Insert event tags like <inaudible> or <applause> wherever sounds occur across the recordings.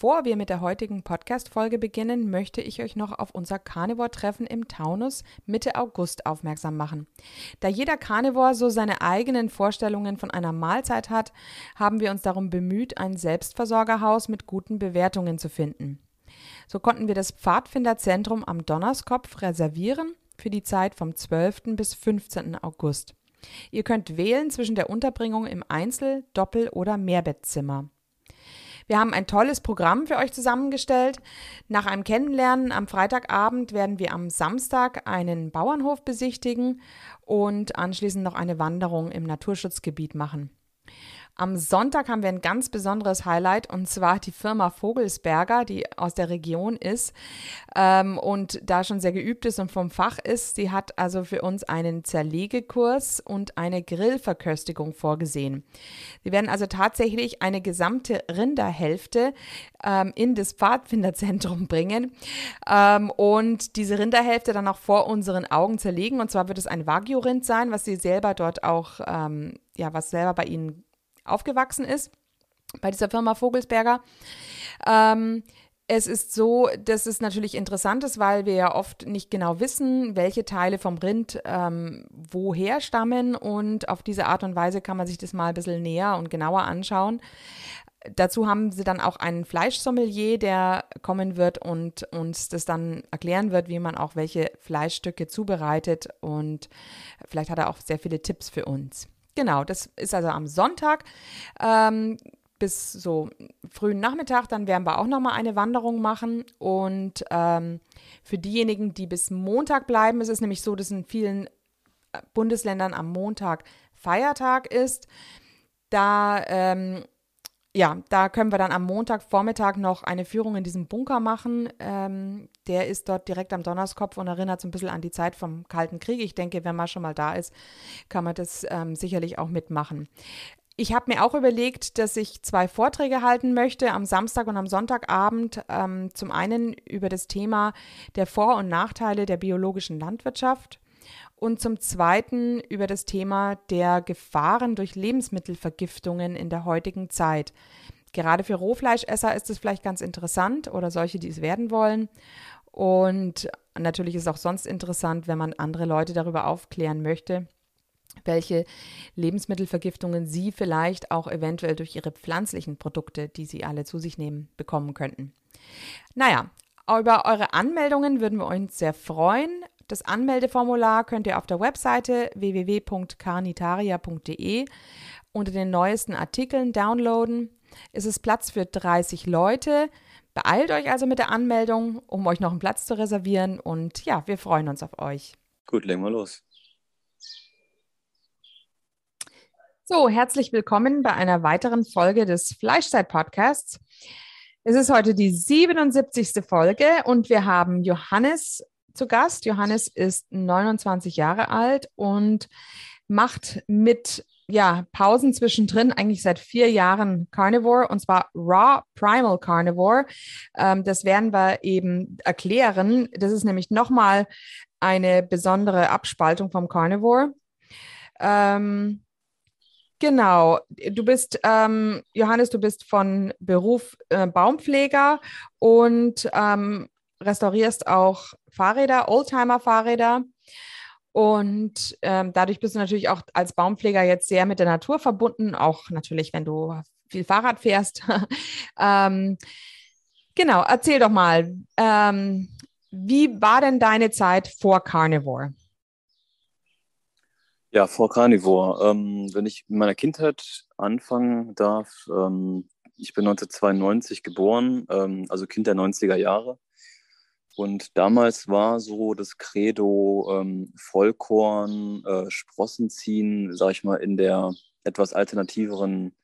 Bevor wir mit der heutigen Podcast-Folge beginnen, möchte ich euch noch auf unser Carnivore-Treffen im Taunus Mitte August aufmerksam machen. Da jeder Carnivore so seine eigenen Vorstellungen von einer Mahlzeit hat, haben wir uns darum bemüht, ein Selbstversorgerhaus mit guten Bewertungen zu finden. So konnten wir das Pfadfinderzentrum am Donnerskopf reservieren für die Zeit vom 12. bis 15. August. Ihr könnt wählen zwischen der Unterbringung im Einzel-, Doppel- oder Mehrbettzimmer. Wir haben ein tolles Programm für euch zusammengestellt. Nach einem Kennenlernen am Freitagabend werden wir am Samstag einen Bauernhof besichtigen und anschließend noch eine Wanderung im Naturschutzgebiet machen. Am Sonntag haben wir ein ganz besonderes Highlight und zwar die Firma Vogelsberger, die aus der Region ist ähm, und da schon sehr geübt ist und vom Fach ist. Sie hat also für uns einen Zerlegekurs und eine Grillverköstigung vorgesehen. Wir werden also tatsächlich eine gesamte Rinderhälfte ähm, in das Pfadfinderzentrum bringen ähm, und diese Rinderhälfte dann auch vor unseren Augen zerlegen. Und zwar wird es ein Wagyu-Rind sein, was sie selber dort auch, ähm, ja, was selber bei ihnen aufgewachsen ist, bei dieser Firma Vogelsberger. Ähm, es ist so, dass es natürlich interessant ist, weil wir ja oft nicht genau wissen, welche Teile vom Rind ähm, woher stammen und auf diese Art und Weise kann man sich das mal ein bisschen näher und genauer anschauen. Dazu haben sie dann auch einen Fleischsommelier, der kommen wird und uns das dann erklären wird, wie man auch welche Fleischstücke zubereitet und vielleicht hat er auch sehr viele Tipps für uns. Genau, das ist also am Sonntag. Ähm, bis so frühen Nachmittag, dann werden wir auch nochmal eine Wanderung machen. Und ähm, für diejenigen, die bis Montag bleiben, ist es nämlich so, dass in vielen äh, Bundesländern am Montag Feiertag ist. Da ähm, ja, da können wir dann am Montagvormittag noch eine Führung in diesem Bunker machen. Ähm, der ist dort direkt am Donnerskopf und erinnert so ein bisschen an die Zeit vom Kalten Krieg. Ich denke, wenn man schon mal da ist, kann man das ähm, sicherlich auch mitmachen. Ich habe mir auch überlegt, dass ich zwei Vorträge halten möchte am Samstag und am Sonntagabend. Ähm, zum einen über das Thema der Vor- und Nachteile der biologischen Landwirtschaft und zum Zweiten über das Thema der Gefahren durch Lebensmittelvergiftungen in der heutigen Zeit. Gerade für Rohfleischesser ist es vielleicht ganz interessant oder solche, die es werden wollen. Und natürlich ist es auch sonst interessant, wenn man andere Leute darüber aufklären möchte, welche Lebensmittelvergiftungen sie vielleicht auch eventuell durch ihre pflanzlichen Produkte, die sie alle zu sich nehmen, bekommen könnten. Naja, über eure Anmeldungen würden wir uns sehr freuen. Das Anmeldeformular könnt ihr auf der Webseite www.carnitaria.de unter den neuesten Artikeln downloaden. Es ist Platz für 30 Leute. Beeilt euch also mit der Anmeldung, um euch noch einen Platz zu reservieren. Und ja, wir freuen uns auf euch. Gut, legen wir los. So, herzlich willkommen bei einer weiteren Folge des Fleischzeit-Podcasts. Es ist heute die 77. Folge und wir haben Johannes zu Gast. Johannes ist 29 Jahre alt und macht mit ja, Pausen zwischendrin eigentlich seit vier Jahren Carnivore und zwar Raw Primal Carnivore. Ähm, das werden wir eben erklären. Das ist nämlich nochmal eine besondere Abspaltung vom Carnivore. Ähm, genau, du bist, ähm, Johannes, du bist von Beruf äh, Baumpfleger und ähm, restaurierst auch Fahrräder, Oldtimer-Fahrräder. Und ähm, dadurch bist du natürlich auch als Baumpfleger jetzt sehr mit der Natur verbunden, auch natürlich, wenn du viel Fahrrad fährst. <laughs> ähm, genau, erzähl doch mal, ähm, wie war denn deine Zeit vor Carnivore? Ja, vor Carnivore. Ähm, wenn ich in meiner Kindheit anfangen darf, ähm, ich bin 1992 geboren, ähm, also Kind der 90er Jahre. Und damals war so das Credo ähm, Vollkorn, äh, Sprossen ziehen, sag ich mal, in der etwas alternativeren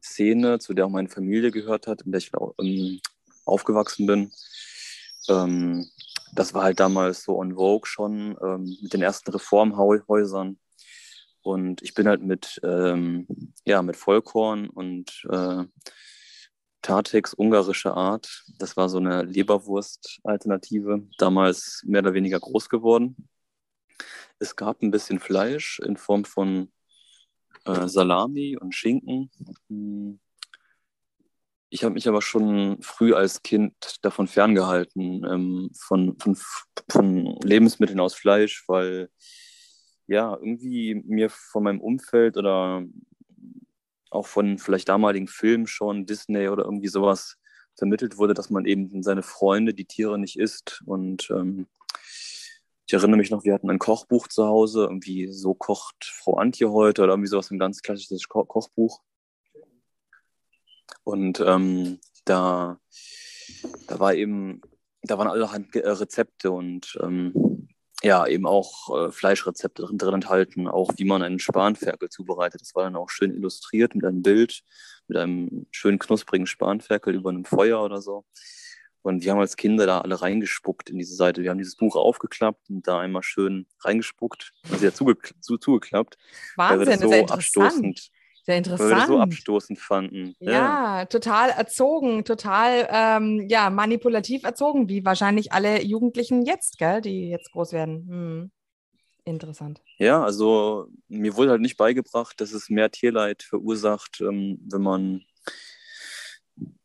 Szene, zu der auch meine Familie gehört hat, in der ich ähm, aufgewachsen bin. Ähm, das war halt damals so on vogue schon ähm, mit den ersten Reformhäusern. Und ich bin halt mit, ähm, ja, mit Vollkorn und äh, Tartex, ungarische Art. Das war so eine Leberwurst-Alternative, damals mehr oder weniger groß geworden. Es gab ein bisschen Fleisch in Form von äh, Salami und Schinken. Hm. Ich habe mich aber schon früh als Kind davon ferngehalten, ähm, von, von, von Lebensmitteln aus Fleisch, weil ja, irgendwie mir von meinem Umfeld oder auch von vielleicht damaligen Filmen schon, Disney oder irgendwie sowas vermittelt wurde, dass man eben seine Freunde, die Tiere nicht isst. Und ähm, ich erinnere mich noch, wir hatten ein Kochbuch zu Hause, irgendwie so kocht Frau Antje heute oder irgendwie sowas, ein ganz klassisches Ko Kochbuch. Und ähm, da, da war eben, da waren alle äh, Rezepte und ähm, ja, eben auch äh, Fleischrezepte drin, drin, enthalten, auch wie man einen Spanferkel zubereitet. Das war dann auch schön illustriert mit einem Bild, mit einem schönen knusprigen Spanferkel über einem Feuer oder so. Und wir haben als Kinder da alle reingespuckt in diese Seite. Wir haben dieses Buch aufgeklappt und da einmal schön reingespuckt und sie hat zuge zu, zugeklappt. Wahnsinn, das so das abstoßend sehr interessant. Weil wir so abstoßend fanden. Ja, ja total erzogen, total ähm, ja, manipulativ erzogen, wie wahrscheinlich alle Jugendlichen jetzt, gell, die jetzt groß werden. Hm. Interessant. Ja, also mir wurde halt nicht beigebracht, dass es mehr Tierleid verursacht, ähm, wenn man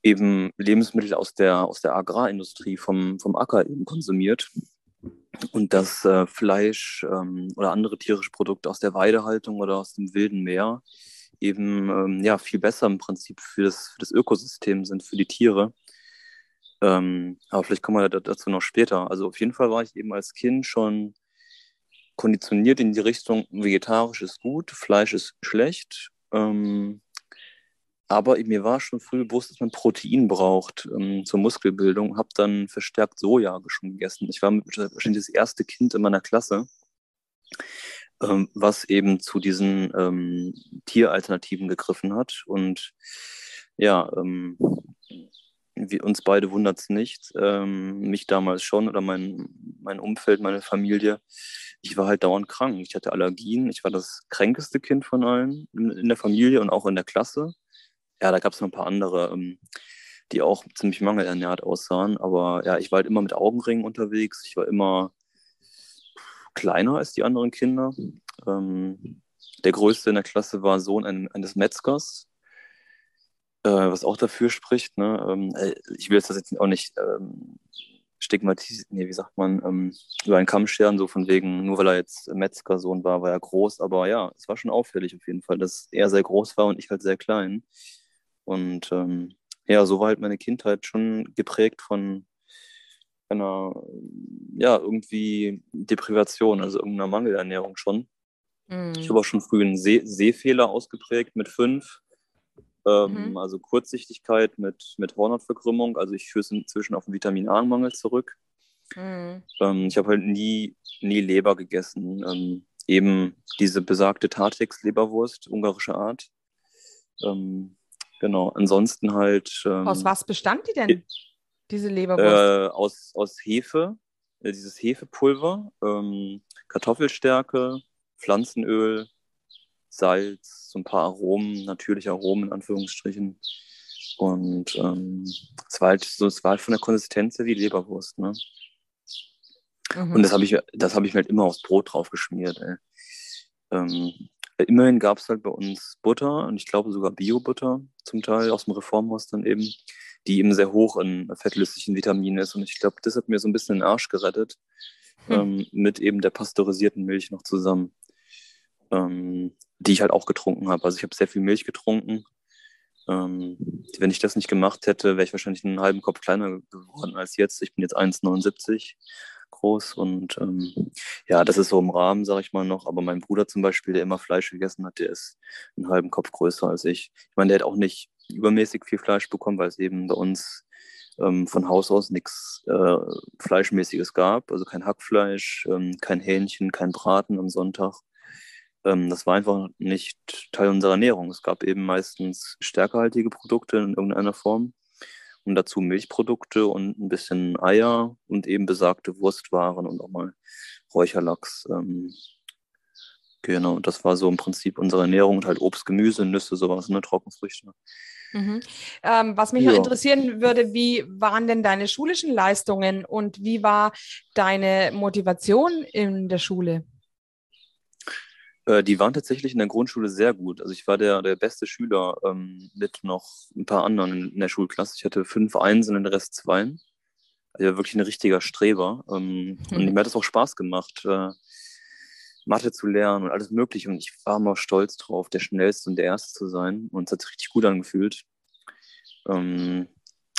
eben Lebensmittel aus der, aus der Agrarindustrie vom, vom Acker eben konsumiert und dass äh, Fleisch ähm, oder andere tierische Produkte aus der Weidehaltung oder aus dem wilden Meer eben ähm, ja, viel besser im Prinzip für das, für das Ökosystem sind, für die Tiere. Ähm, aber vielleicht kommen wir dazu noch später. Also auf jeden Fall war ich eben als Kind schon konditioniert in die Richtung, vegetarisch ist gut, Fleisch ist schlecht. Ähm, aber mir war schon früh bewusst, dass man Protein braucht ähm, zur Muskelbildung. Habe dann verstärkt Soja schon gegessen. Ich war wahrscheinlich das erste Kind in meiner Klasse, ähm, was eben zu diesen ähm, Tieralternativen gegriffen hat. Und ja, ähm, wir, uns beide wundert es nicht, ähm, mich damals schon oder mein, mein Umfeld, meine Familie. Ich war halt dauernd krank. Ich hatte Allergien. Ich war das kränkeste Kind von allen in, der Familie und auch in der Klasse. Ja, da gab es noch ein paar andere, ähm, die auch ziemlich mangelernährt aussahen. Aber ja, ich war halt immer mit Augenringen unterwegs. Ich war immer kleiner als die anderen Kinder. Ähm, der größte in der Klasse war Sohn eines Metzgers, äh, was auch dafür spricht. Ne? Ähm, äh, ich will das jetzt auch nicht ähm, stigmatisieren, nee, wie sagt man, ähm, über einen Kamm scheren, so von wegen, nur weil er jetzt Metzgersohn war, war er groß. Aber ja, es war schon auffällig auf jeden Fall, dass er sehr groß war und ich halt sehr klein. Und ähm, ja, so war halt meine Kindheit schon geprägt von einer, ja, irgendwie Deprivation, also irgendeiner Mangelernährung schon. Mhm. Ich habe auch schon früh einen Seh Sehfehler ausgeprägt mit fünf. Ähm, mhm. Also Kurzsichtigkeit mit, mit Hornhautverkrümmung. Also ich führe es inzwischen auf einen Vitamin A-Mangel zurück. Mhm. Ähm, ich habe halt nie, nie Leber gegessen. Ähm, eben diese besagte Tartex-Leberwurst, ungarische Art. Ähm, genau, ansonsten halt. Ähm, Aus was bestand die denn? Diese Leberwurst? Äh, aus, aus Hefe, äh, dieses Hefepulver, ähm, Kartoffelstärke, Pflanzenöl, Salz, so ein paar Aromen, natürliche Aromen in Anführungsstrichen. Und ähm, es war halt so, es war halt von der Konsistenz her wie Leberwurst, ne? Mhm. Und das habe ich, das habe ich mir halt immer aufs Brot drauf geschmiert. Ey. Ähm, immerhin gab es halt bei uns Butter und ich glaube sogar Bio-Butter zum Teil aus dem Reformhaus dann eben die eben sehr hoch in fettlöslichen Vitaminen ist. Und ich glaube, das hat mir so ein bisschen den Arsch gerettet, hm. ähm, mit eben der pasteurisierten Milch noch zusammen, ähm, die ich halt auch getrunken habe. Also ich habe sehr viel Milch getrunken. Ähm, wenn ich das nicht gemacht hätte, wäre ich wahrscheinlich einen halben Kopf kleiner geworden als jetzt. Ich bin jetzt 1,79 groß und ähm, ja, das ist so im Rahmen, sage ich mal noch. Aber mein Bruder zum Beispiel, der immer Fleisch gegessen hat, der ist einen halben Kopf größer als ich. Ich meine, der hat auch nicht übermäßig viel Fleisch bekommen, weil es eben bei uns ähm, von Haus aus nichts äh, Fleischmäßiges gab. Also kein Hackfleisch, ähm, kein Hähnchen, kein Braten am Sonntag. Ähm, das war einfach nicht Teil unserer Ernährung. Es gab eben meistens stärkehaltige Produkte in irgendeiner Form und dazu Milchprodukte und ein bisschen Eier und eben besagte Wurstwaren und auch mal Räucherlachs. Ähm, Genau, das war so im Prinzip unsere Ernährung und halt Obst, Gemüse, Nüsse, sowas, ne, Trockenfrüchte. Mhm. Ähm, was mich Ja. noch interessieren würde, wie waren denn deine schulischen Leistungen und wie war deine Motivation in der Schule? Äh, die waren tatsächlich in der Grundschule sehr gut. Also ich war der, der beste Schüler ähm, mit noch ein paar anderen in, der Schulklasse. Ich hatte fünf Einsen und den Rest Zweien. Also ich war wirklich ein richtiger Streber. Ähm, Und Mhm. mir hat es auch Spaß gemacht, äh, Mathe zu lernen und alles Mögliche. Und ich war immer stolz drauf, der Schnellste und der Erste zu sein. Und es hat sich richtig gut angefühlt. Ähm,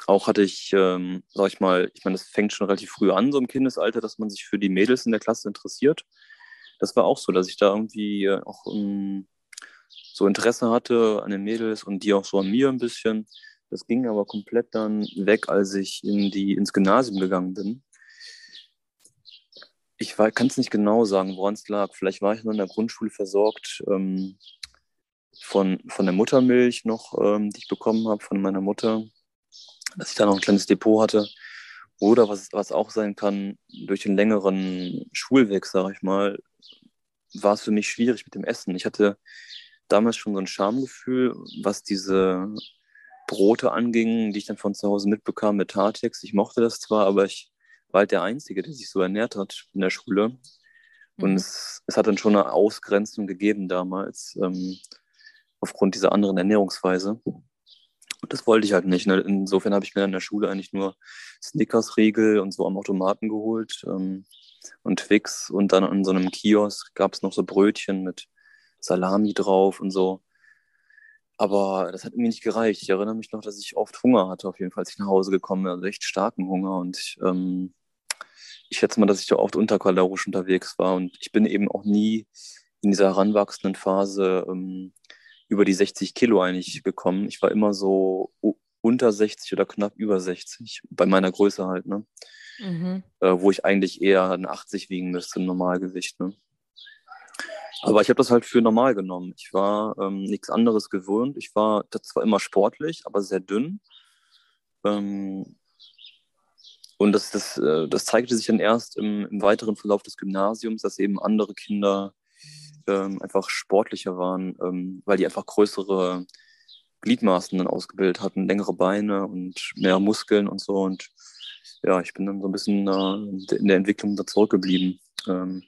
auch hatte ich, ähm, sag ich mal, ich meine, das fängt schon relativ früh an, so im Kindesalter, dass man sich für die Mädels in der Klasse interessiert. Das war auch so, dass ich da irgendwie äh, auch ähm, so Interesse hatte an den Mädels und die auch so an mir ein bisschen. Das ging aber komplett dann weg, als ich in die, ins Gymnasium gegangen bin. Ich kann es nicht genau sagen, woran es lag. Vielleicht war ich nur in der Grundschule versorgt ähm, von, von der Muttermilch noch, ähm, die ich bekommen habe von meiner Mutter, dass ich da noch ein kleines Depot hatte. Oder was, was auch sein kann, durch den längeren Schulweg, sage ich mal, war es für mich schwierig mit dem Essen. Ich hatte damals schon so ein Schamgefühl, was diese Brote anging, die ich dann von zu Hause mitbekam mit Tartex. Ich mochte das zwar, aber ich war halt der Einzige, der sich so ernährt hat in der Schule. Und Mhm. es, es hat dann schon eine Ausgrenzung gegeben damals, ähm, aufgrund dieser anderen Ernährungsweise. Und das wollte ich halt nicht. Ne? Insofern habe ich mir in der Schule eigentlich nur Snickers-Riegel und so am Automaten geholt ähm, und Twix. Und dann an so einem Kiosk gab es noch so Brötchen mit Salami drauf und so. Aber das hat mir nicht gereicht. Ich erinnere mich noch, dass ich oft Hunger hatte, auf jeden Fall, als ich nach Hause gekommen bin. Also echt starken Hunger. Und ich, ähm, ich schätze mal, dass ich da oft unterkalorisch unterwegs war. Und ich bin eben auch nie in dieser heranwachsenden Phase ähm, über die 60 Kilo eigentlich gekommen. Ich war immer so unter 60 oder knapp über 60, bei meiner Größe halt, ne? Mhm. Äh, wo ich eigentlich eher ein 80 wiegen müsste, im Normalgewicht. Ne? Aber ich habe das halt für normal genommen. Ich war ähm, nichts anderes gewohnt. Ich war zwar immer sportlich, aber sehr dünn. Ähm, und das, das, äh, das zeigte sich dann erst im, im weiteren Verlauf des Gymnasiums, dass eben andere Kinder ähm, einfach sportlicher waren, ähm, weil die einfach größere Gliedmaßen dann ausgebildet hatten, längere Beine und mehr Muskeln und so. Und ja, ich bin dann so ein bisschen äh, in der Entwicklung da zurückgeblieben. Ähm,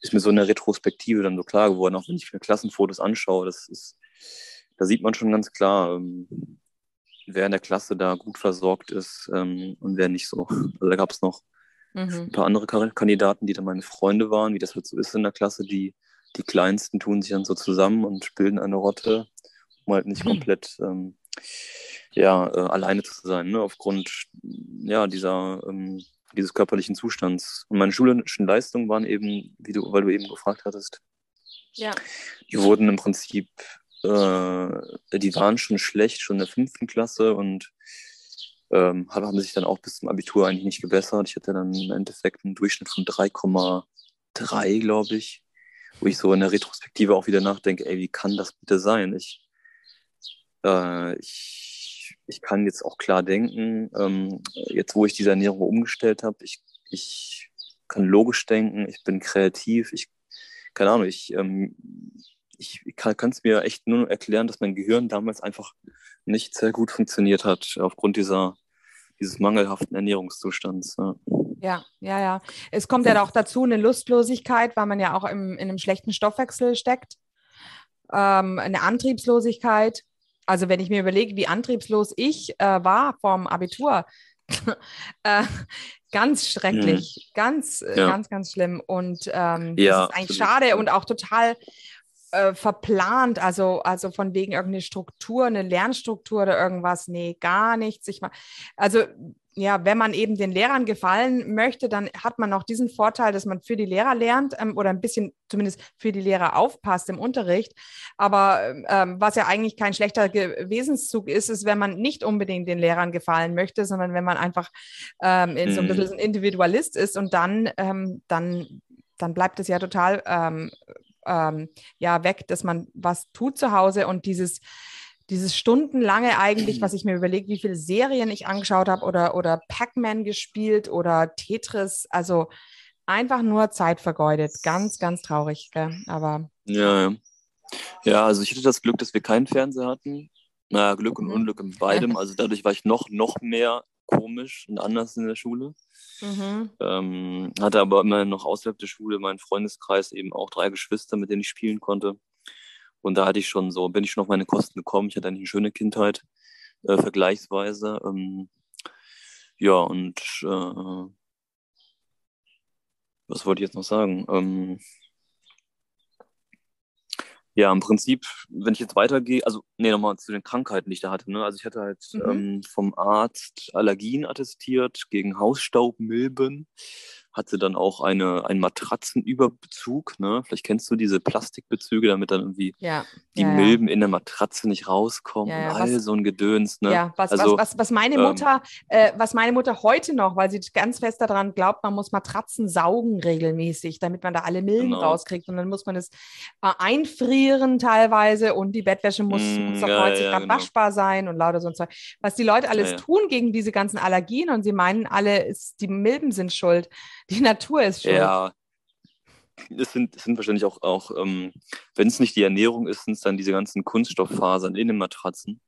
ist mir so in der Retrospektive dann so klar geworden, auch wenn ich mir Klassenfotos anschaue, das ist, da sieht man schon ganz klar, ähm, wer in der Klasse da gut versorgt ist ähm, und wer nicht so. <laughs> Also da gab es noch Mhm. ein paar andere Kandidaten, die dann meine Freunde waren, wie das halt so ist in der Klasse. Die, die Kleinsten tun sich dann so zusammen und bilden eine Rotte, um halt nicht Hm. komplett ähm, ja, äh, alleine zu sein, ne? aufgrund ja, dieser, ähm, dieses körperlichen Zustands. Und meine schulischen Leistungen waren eben, wie du, weil du eben gefragt hattest, Ja. die wurden im Prinzip, äh, die waren schon schlecht, schon in der fünften Klasse und ähm, haben sich dann auch bis zum Abitur eigentlich nicht gebessert. Ich hatte dann im Endeffekt einen Durchschnitt von 3,3, glaube ich, wo ich so in der Retrospektive auch wieder nachdenke, ey, wie kann das bitte sein? Ich, äh, ich, ich kann jetzt auch klar denken, ähm, jetzt wo ich diese Ernährung umgestellt habe, ich, ich kann logisch denken, ich bin kreativ, ich, keine Ahnung, ich, ähm, ich kann es mir echt nur erklären, dass mein Gehirn damals einfach nicht sehr gut funktioniert hat, aufgrund dieser, dieses mangelhaften Ernährungszustands. Ja. Ja, ja, ja. Es kommt ja auch dazu eine Lustlosigkeit, weil man ja auch im, in einem schlechten Stoffwechsel steckt. Ähm, eine Antriebslosigkeit. Also wenn ich mir überlege, wie antriebslos ich äh, war vorm Abitur, <laughs> äh, ganz schrecklich, ganz, äh, Ja. ganz, ganz schlimm. Und ähm, Ja, das ist eigentlich absolut. schade und auch total äh, verplant, also, also von wegen irgendeine Struktur, eine Lernstruktur oder irgendwas. Nee, gar nichts. Ich ma- also ja, wenn man eben den Lehrern gefallen möchte, dann hat man auch diesen Vorteil, dass man für die Lehrer lernt ähm, oder ein bisschen zumindest für die Lehrer aufpasst im Unterricht. Aber ähm, was ja eigentlich kein schlechter Wesenszug ist, ist, wenn man nicht unbedingt den Lehrern gefallen möchte, sondern wenn man einfach ähm, in so ein Mhm. bisschen ein Individualist ist und dann, ähm, dann, dann bleibt es ja total ähm, ja weg, dass man was tut zu Hause und dieses dieses stundenlange eigentlich, was ich mir überlege, wie viele Serien ich angeschaut habe oder, oder Pac-Man gespielt oder Tetris, also einfach nur Zeit vergeudet. Ganz, ganz traurig. Gell? Aber Ja, ja. Ja, also ich hatte das Glück, dass wir keinen Fernseher hatten. Naja, Glück und Mhm. Unglück in beidem. Also dadurch war ich noch, noch mehr komisch und anders in der Schule. mhm. Ähm, hatte aber immer noch außerhalb der Schule meinen Freundeskreis eben auch drei Geschwister, mit denen ich spielen konnte. Und da hatte ich schon so, bin ich schon auf meine Kosten gekommen. Ich hatte eigentlich eine schöne Kindheit, äh, vergleichsweise. Ähm, ja, und äh, was wollte ich jetzt noch sagen? Ähm, ja, im Prinzip, wenn ich jetzt weitergehe, also, nee, nochmal zu den Krankheiten, die ich da hatte. Ne? Also ich hatte halt Mhm. ähm, vom Arzt Allergien attestiert gegen Hausstaub, Milben, hatte dann auch eine, einen Matratzenüberbezug. Ne? Vielleicht kennst du diese Plastikbezüge, damit dann irgendwie Ja. die ja, ja. Milben in der Matratze nicht rauskommen Ja, ja, und all was- so ein Gedöns. Ne? Ja, was, also, was, was, was meine ähm, Mutter, äh, was meine Mutter heute noch, weil sie ganz fest daran glaubt, man muss Matratzen saugen regelmäßig, damit man da alle Milben Genau. rauskriegt. Und dann muss man es äh, einfrieren teilweise und die Bettwäsche muss, Mm, muss auf ja, 90 ja, Grad genau. waschbar sein und lauter so ein Zeug. Was die Leute alles Ja, ja. tun gegen diese ganzen Allergien und sie meinen alle, ist, die Milben sind schuld, <laughs> die Natur ist schuld. Ja, es sind, es sind wahrscheinlich auch, auch ähm, wenn es nicht die Ernährung ist, sind es dann diese ganzen Kunststofffasern in den Matratzen,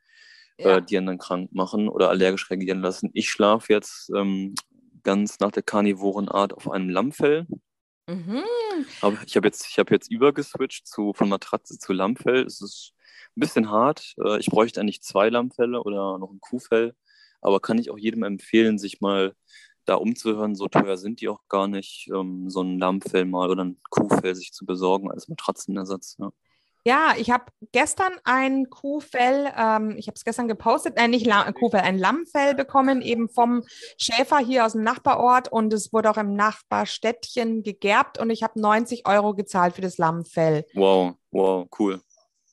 Ja. äh, die einen dann krank machen oder allergisch reagieren lassen. Ich schlafe jetzt ähm, ganz nach der Karnivorenart auf einem Lammfell. Mhm. Aber ich habe jetzt, ich hab jetzt übergeswitcht zu, von Matratze zu Lammfell. Es ist ein bisschen hart. Äh, Ich bräuchte eigentlich zwei Lammfelle oder noch ein Kuhfell. Aber kann ich auch jedem empfehlen, sich mal da umzuhören. So teuer sind die auch gar nicht, ähm, so ein Lammfell mal oder ein Kuhfell sich zu besorgen als Matratzenersatz. Ja. Ja, ich habe gestern ein Kuhfell, ähm, ich habe es gestern gepostet, nein, nicht La Kuhfell, ein Lammfell bekommen, eben vom Schäfer hier aus dem Nachbarort und es wurde auch im Nachbarstädtchen gegerbt und ich habe 90 Euro gezahlt für das Lammfell. Wow, wow, cool.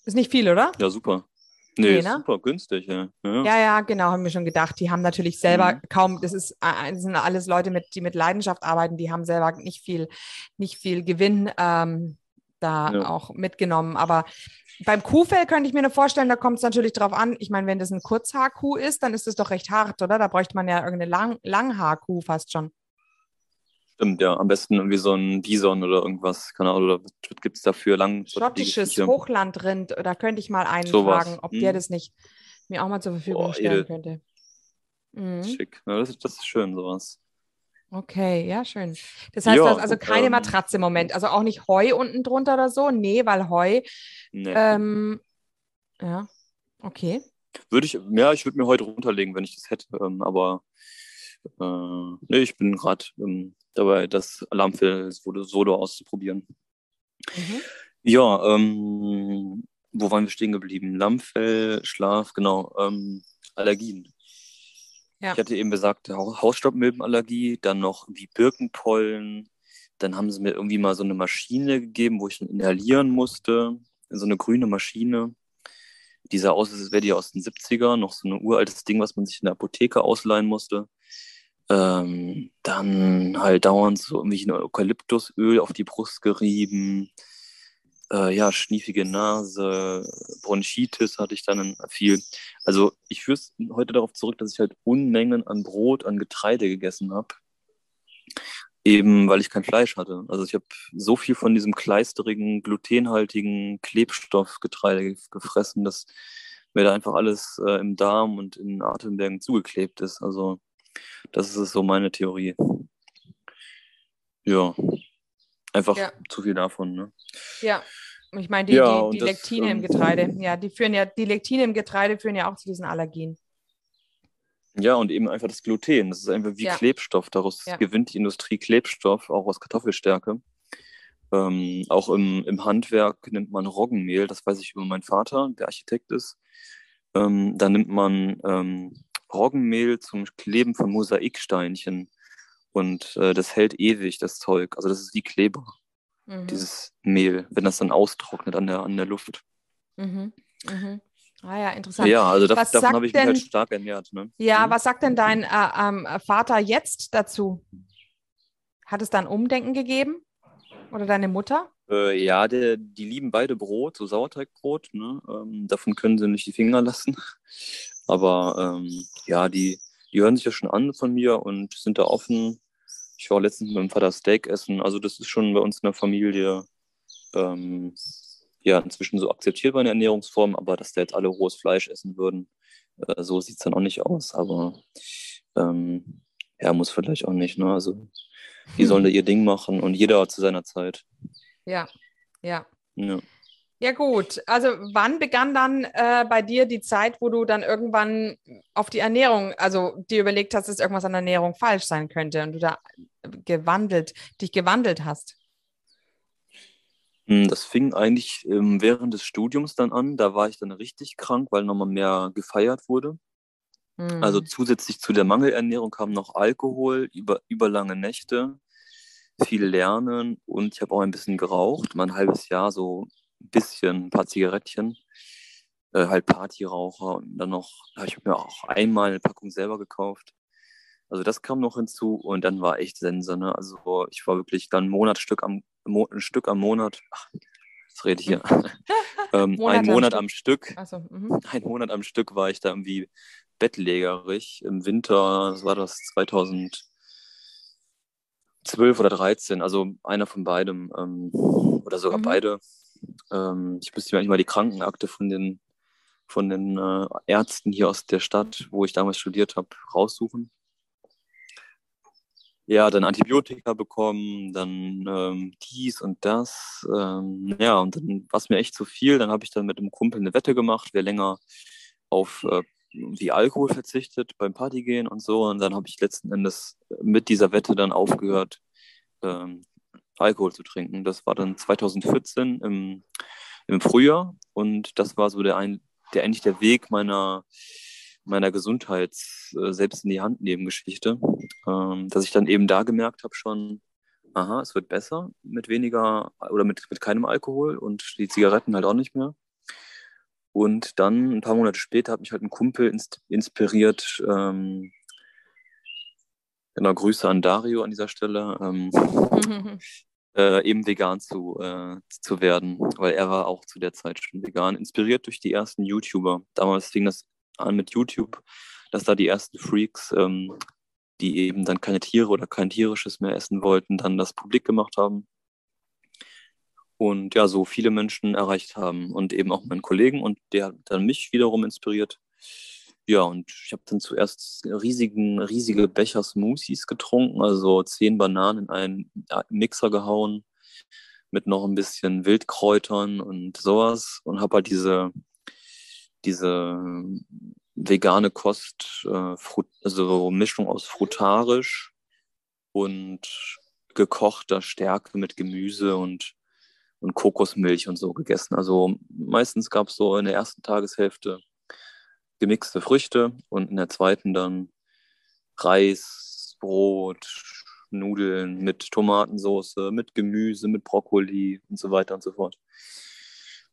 Ist nicht viel, oder? Ja, super. Nee, Nee, ne? super günstig, ja. ja. Ja, ja, genau, haben wir schon gedacht. Die haben natürlich selber Mhm. kaum, das ist, äh, das sind alles Leute, mit, die mit Leidenschaft arbeiten, die haben selber nicht viel, nicht viel Gewinn ähm, da Ja. auch mitgenommen. Aber beim Kuhfell könnte ich mir nur vorstellen, da kommt es natürlich drauf an. Ich meine, wenn das ein Kurzhaarkuh ist, dann ist das doch recht hart, oder? Da bräuchte man ja irgendeine Lang Langhaarkuh fast schon. Stimmt, ja. Am besten irgendwie so ein Bison oder irgendwas. Keine Ahnung, oder was gibt es dafür? Lang, so Schottisches? Hochlandrind, da könnte ich mal einen Sowas. fragen, ob der Mhm. das nicht mir auch mal zur Verfügung Boah, stellen edel. könnte. Mhm. Schick. Ja, das, ist- das ist schön, sowas. Okay, ja, schön. Das heißt, Ja, du hast also keine ähm, Matratze im Moment, also auch nicht Heu unten drunter oder so? Nee, weil Heu, Nee. ähm, ja, okay. Würde ich, ja, ich würde mir heute runterlegen, wenn ich das hätte. Ähm, aber äh, nee, ich bin gerade ähm, dabei, das Alarmfell Solo auszuprobieren. Mhm. Ja, ähm, wo waren wir stehen geblieben? Lammfell, Schlaf, genau. Ähm, Allergien. Ja. Ich hatte eben besagt, Hau- Hausstaubmilbenallergie, dann noch wie Birkenpollen. Dann haben sie mir irgendwie mal so eine Maschine gegeben, wo ich dann inhalieren musste. So eine grüne Maschine. Die sah aus, als wäre die aus den 70er, noch so ein uraltes Ding, was man sich in der Apotheke ausleihen musste. Ähm, dann halt dauernd so irgendwie ein Eukalyptusöl auf die Brust gerieben. Äh, ja, schniefige Nase, Bronchitis hatte ich dann viel. Also ich führe es heute darauf zurück, dass ich halt Unmengen an Brot, an Getreide gegessen habe. Eben weil ich kein Fleisch hatte. Also ich habe so viel von diesem kleisterigen, glutenhaltigen Klebstoffgetreide ge- gefressen, dass mir da einfach alles äh, im Darm und in den Atembergen zugeklebt ist. Also das ist so meine Theorie. Ja, einfach Ja. zu viel davon. Ne? Ja, ich meine, die, Ja, die, die das, Lektine im ähm, Getreide, ja, die führen ja, die Lektine im Getreide führen ja auch zu diesen Allergien. Ja, und eben einfach das Gluten. Das ist einfach wie Ja. Klebstoff. Daraus gewinnt die Industrie Klebstoff, auch aus Kartoffelstärke. Ähm, auch im, im Handwerk nimmt man Roggenmehl, das weiß ich über meinen Vater, der Architekt ist. Ähm, da nimmt man ähm, Roggenmehl zum Kleben von Mosaiksteinchen. Und äh, das hält ewig, das Zeug. Also das ist wie Kleber, Mhm. dieses Mehl, wenn das dann austrocknet an der, an der Luft. Mhm. Mhm. Ah ja, interessant. Ja, also da, Was davon habe ich mich halt denn- stark ernährt. Ne? Ja, Mhm. was sagt denn dein äh, ähm, Vater jetzt dazu? Hat es da ein Umdenken gegeben? Oder deine Mutter? Äh, ja, der, die lieben beide Brot, so Sauerteigbrot. Ne? Ähm, davon können sie nicht die Finger lassen. Aber ähm, ja, die, die hören sich ja schon an von mir und sind da offen. Ich war letztens mit meinem Vater Steak essen. Also das ist schon bei uns in der Familie ähm, ja inzwischen so akzeptiert bei einer Ernährungsform, aber dass da jetzt alle rohes Fleisch essen würden, äh, so sieht es dann auch nicht aus. Aber ähm, ja, muss vielleicht auch nicht. Ne? Also die sollen da ihr Ding machen und jeder zu seiner Zeit. Ja, ja. Ja. Ja, gut. Also, wann begann dann äh, bei dir die Zeit, wo du dann irgendwann auf die Ernährung, also dir überlegt hast, dass irgendwas an der Ernährung falsch sein könnte und du da gewandelt, dich gewandelt hast? Hm, Das fing eigentlich ähm, während des Studiums dann an. Da war ich dann richtig krank, weil nochmal mehr gefeiert wurde. Also Hm. zusätzlich zu der Mangelernährung kam noch Alkohol, über, überlange Nächte, viel Lernen und ich habe auch ein bisschen geraucht, mal ein halbes Jahr so ein bisschen, ein paar Zigarettchen, äh, halt Partyraucher und dann noch, habe ich mir auch einmal eine Packung selber gekauft. Also das kam noch hinzu und dann war echt Sense, ne? Also ich war wirklich dann ein Monatstück am, Mo ein Stück am Monat, ach, was rede ich hier? <laughs> ähm, Monat ein am Monat Stück. am Stück Also, mhm. ein Monat am Stück war ich da irgendwie bettlägerig im Winter, das war das 2012 oder 13, also einer von beidem ähm, oder sogar Mhm. beide. Ähm, ich müsste mir eigentlich mal die Krankenakte von den, von den äh, Ärzten hier aus der Stadt, wo ich damals studiert habe, raussuchen. Ja, dann Antibiotika bekommen, dann ähm, dies und das. Ähm, ja, und dann war es mir echt zu viel. Dann habe ich dann mit einem Kumpel eine Wette gemacht, wer länger auf äh, wie Alkohol verzichtet beim Partygehen und so. Und dann habe ich letzten Endes mit dieser Wette dann aufgehört, ähm, Alkohol zu trinken. Das war dann 2014 im, im Frühjahr und das war so der, ein, der eigentlich der Weg meiner, meiner Gesundheits äh, selbst in die Hand nehmen Geschichte, ähm, dass ich dann eben da gemerkt habe schon, aha, es wird besser mit weniger oder mit, mit keinem Alkohol und die Zigaretten halt auch nicht mehr. Und dann ein paar Monate später hat mich halt ein Kumpel ins, inspiriert, ähm, genau, Grüße an Dario an dieser Stelle, ähm, <laughs> äh, eben vegan zu, äh, zu werden, weil er war auch zu der Zeit schon vegan, inspiriert durch die ersten YouTuber. Damals fing das an mit YouTube, dass da die ersten Freaks, ähm, die eben dann keine Tiere oder kein tierisches mehr essen wollten, dann das publik gemacht haben und ja, so viele Menschen erreicht haben und eben auch meinen Kollegen und der hat dann mich wiederum inspiriert. Ja, und ich habe dann zuerst riesigen, riesige Becher Smoothies getrunken, also zehn Bananen in einen Mixer gehauen mit noch ein bisschen Wildkräutern und sowas und habe halt diese, diese vegane Kost, äh, also Mischung aus frutarisch und gekochter Stärke mit Gemüse und und Kokosmilch und so gegessen. Also meistens gab es so in der ersten Tageshälfte gemixte Früchte und in der zweiten dann Reis, Brot, Nudeln mit Tomatensauce, mit Gemüse, mit Brokkoli und so weiter und so fort.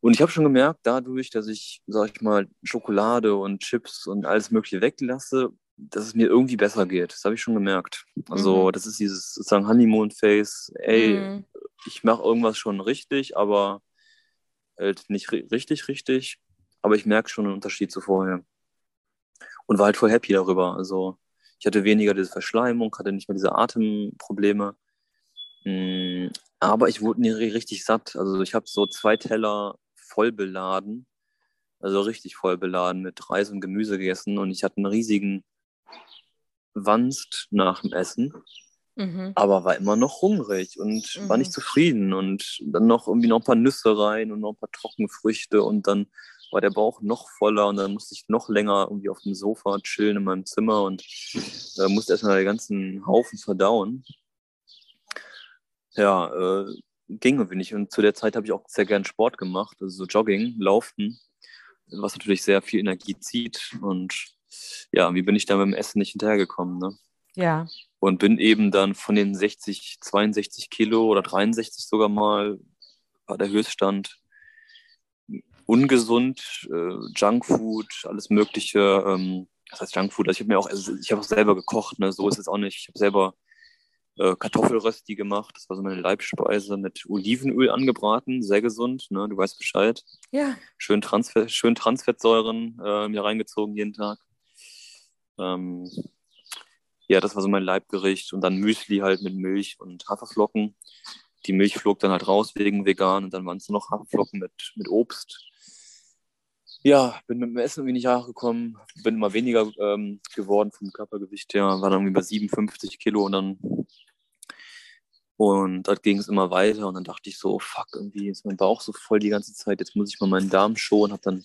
Und ich habe schon gemerkt, dadurch, dass ich, sag ich mal, Schokolade und Chips und alles Mögliche weglasse, dass es mir irgendwie besser geht. Das habe ich schon gemerkt. Also, Mhm. das ist dieses sozusagen Honeymoon-Face. Ey, Mhm. ich mache irgendwas schon richtig, aber halt nicht ri richtig, richtig. Aber ich merke schon einen Unterschied zu vorher. Und war halt voll happy darüber. Also ich hatte weniger diese Verschleimung, hatte nicht mehr diese Atemprobleme. Mm, Aber ich wurde nie ri- richtig satt. Also ich habe so zwei Teller voll beladen, also richtig voll beladen mit Reis und Gemüse gegessen und ich hatte einen riesigen Wanst nach dem Essen Mhm. aber war immer noch hungrig und war Mhm. nicht zufrieden und dann noch irgendwie noch ein paar Nüsse rein und noch ein paar Trockenfrüchte und dann war der Bauch noch voller und dann musste ich noch länger irgendwie auf dem Sofa chillen in meinem Zimmer und äh, musste erstmal den ganzen Haufen verdauen. Ja, äh, ging irgendwie nicht und zu der Zeit habe ich auch sehr gern Sport gemacht, also so Jogging, Laufen, was natürlich sehr viel Energie zieht und ja, wie bin ich da mit dem Essen nicht hinterhergekommen, ne? Ja. und bin eben dann von den 60, 62 Kilo oder 63 sogar mal, war der Höchststand, ungesund, äh, Junkfood, alles Mögliche. Ähm, das heißt Junkfood, also ich habe mir auch, also ich habe auch selber gekocht, ne? so ist es auch nicht. Ich habe selber äh, Kartoffelrösti gemacht, das war so meine Leibspeise mit Olivenöl angebraten, sehr gesund, ne? du weißt Bescheid. Ja. Schön, Transfer, schön Transfettsäuren äh, mir reingezogen jeden Tag. Ähm, ja, das war so mein Leibgericht. Und dann Müsli halt mit Milch und Haferflocken. Die Milch flog dann halt raus wegen vegan und dann waren es nur noch Haferflocken mit, mit Obst. Ja, bin mit dem Essen irgendwie nicht nachgekommen, bin immer weniger ähm, geworden vom Körpergewicht her, war dann irgendwie bei 57 Kilo und dann und da ging es immer weiter. Und dann dachte ich so, fuck, irgendwie ist mein Bauch so voll die ganze Zeit, jetzt muss ich mal meinen Darm schonen, habe dann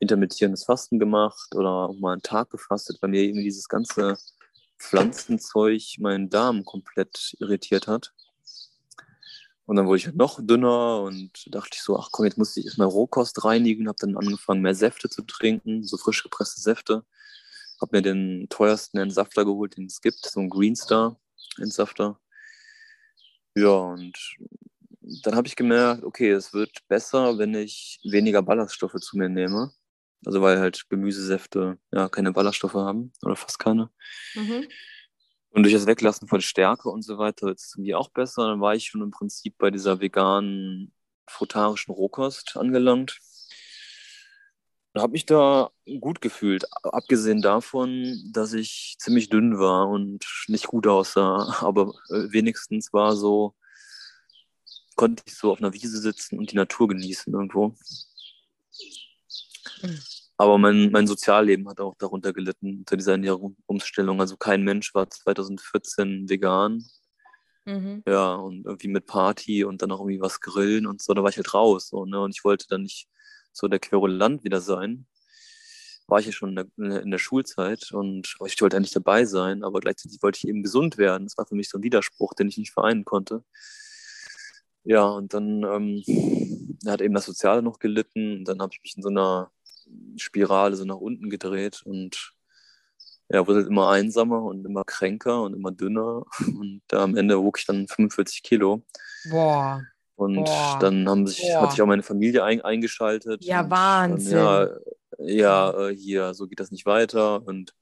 intermittierendes Fasten gemacht oder auch mal einen Tag gefastet, weil mir irgendwie dieses ganze Pflanzenzeug meinen Darm komplett irritiert hat. Und dann wurde ich halt noch dünner und dachte ich so, ach komm, jetzt muss ich erstmal Rohkost reinigen, habe dann angefangen, mehr Säfte zu trinken, so frisch gepresste Säfte. Habe mir den teuersten Entsafter geholt, den es gibt, so ein Greenstar Entsafter. Ja, und dann habe ich gemerkt, okay, es wird besser, wenn ich weniger Ballaststoffe zu mir nehme. Also weil halt Gemüsesäfte ja keine Ballaststoffe haben oder fast keine. Mhm. Und durch das Weglassen von Stärke und so weiter wird es irgendwie auch besser. Dann war ich schon im Prinzip bei dieser veganen, frutarischen Rohkost angelangt. Und habe mich da gut gefühlt. Abgesehen davon, dass ich ziemlich dünn war und nicht gut aussah. Aber äh, wenigstens war so, konnte ich so auf einer Wiese sitzen und die Natur genießen irgendwo. Mhm. Aber mein, mein Sozialleben hat auch darunter gelitten, unter dieser Ernährungsumstellung. Also kein Mensch war 2014 vegan. Mhm. Ja, und irgendwie mit Party und dann auch irgendwie was grillen und so, da war ich halt raus. So, ne? Und ich wollte dann nicht so der Querulant wieder sein. War ich ja schon in der, in der Schulzeit und ich wollte eigentlich dabei sein, aber gleichzeitig wollte ich eben gesund werden. Das war für mich so ein Widerspruch, den ich nicht vereinen konnte. Ja, und dann ähm, hat eben das Soziale noch gelitten. Und dann habe ich mich in so einer Spirale so nach unten gedreht und ja, wurde immer einsamer und immer kränker und immer dünner. <laughs> Und da am Ende wog ich dann 45 Kilo. Boah. Und Boah. dann haben sich, Boah. hat sich auch meine Familie ein, eingeschaltet. Ja, Wahnsinn. Dann, ja, ja, äh, hier, so geht das nicht weiter. Und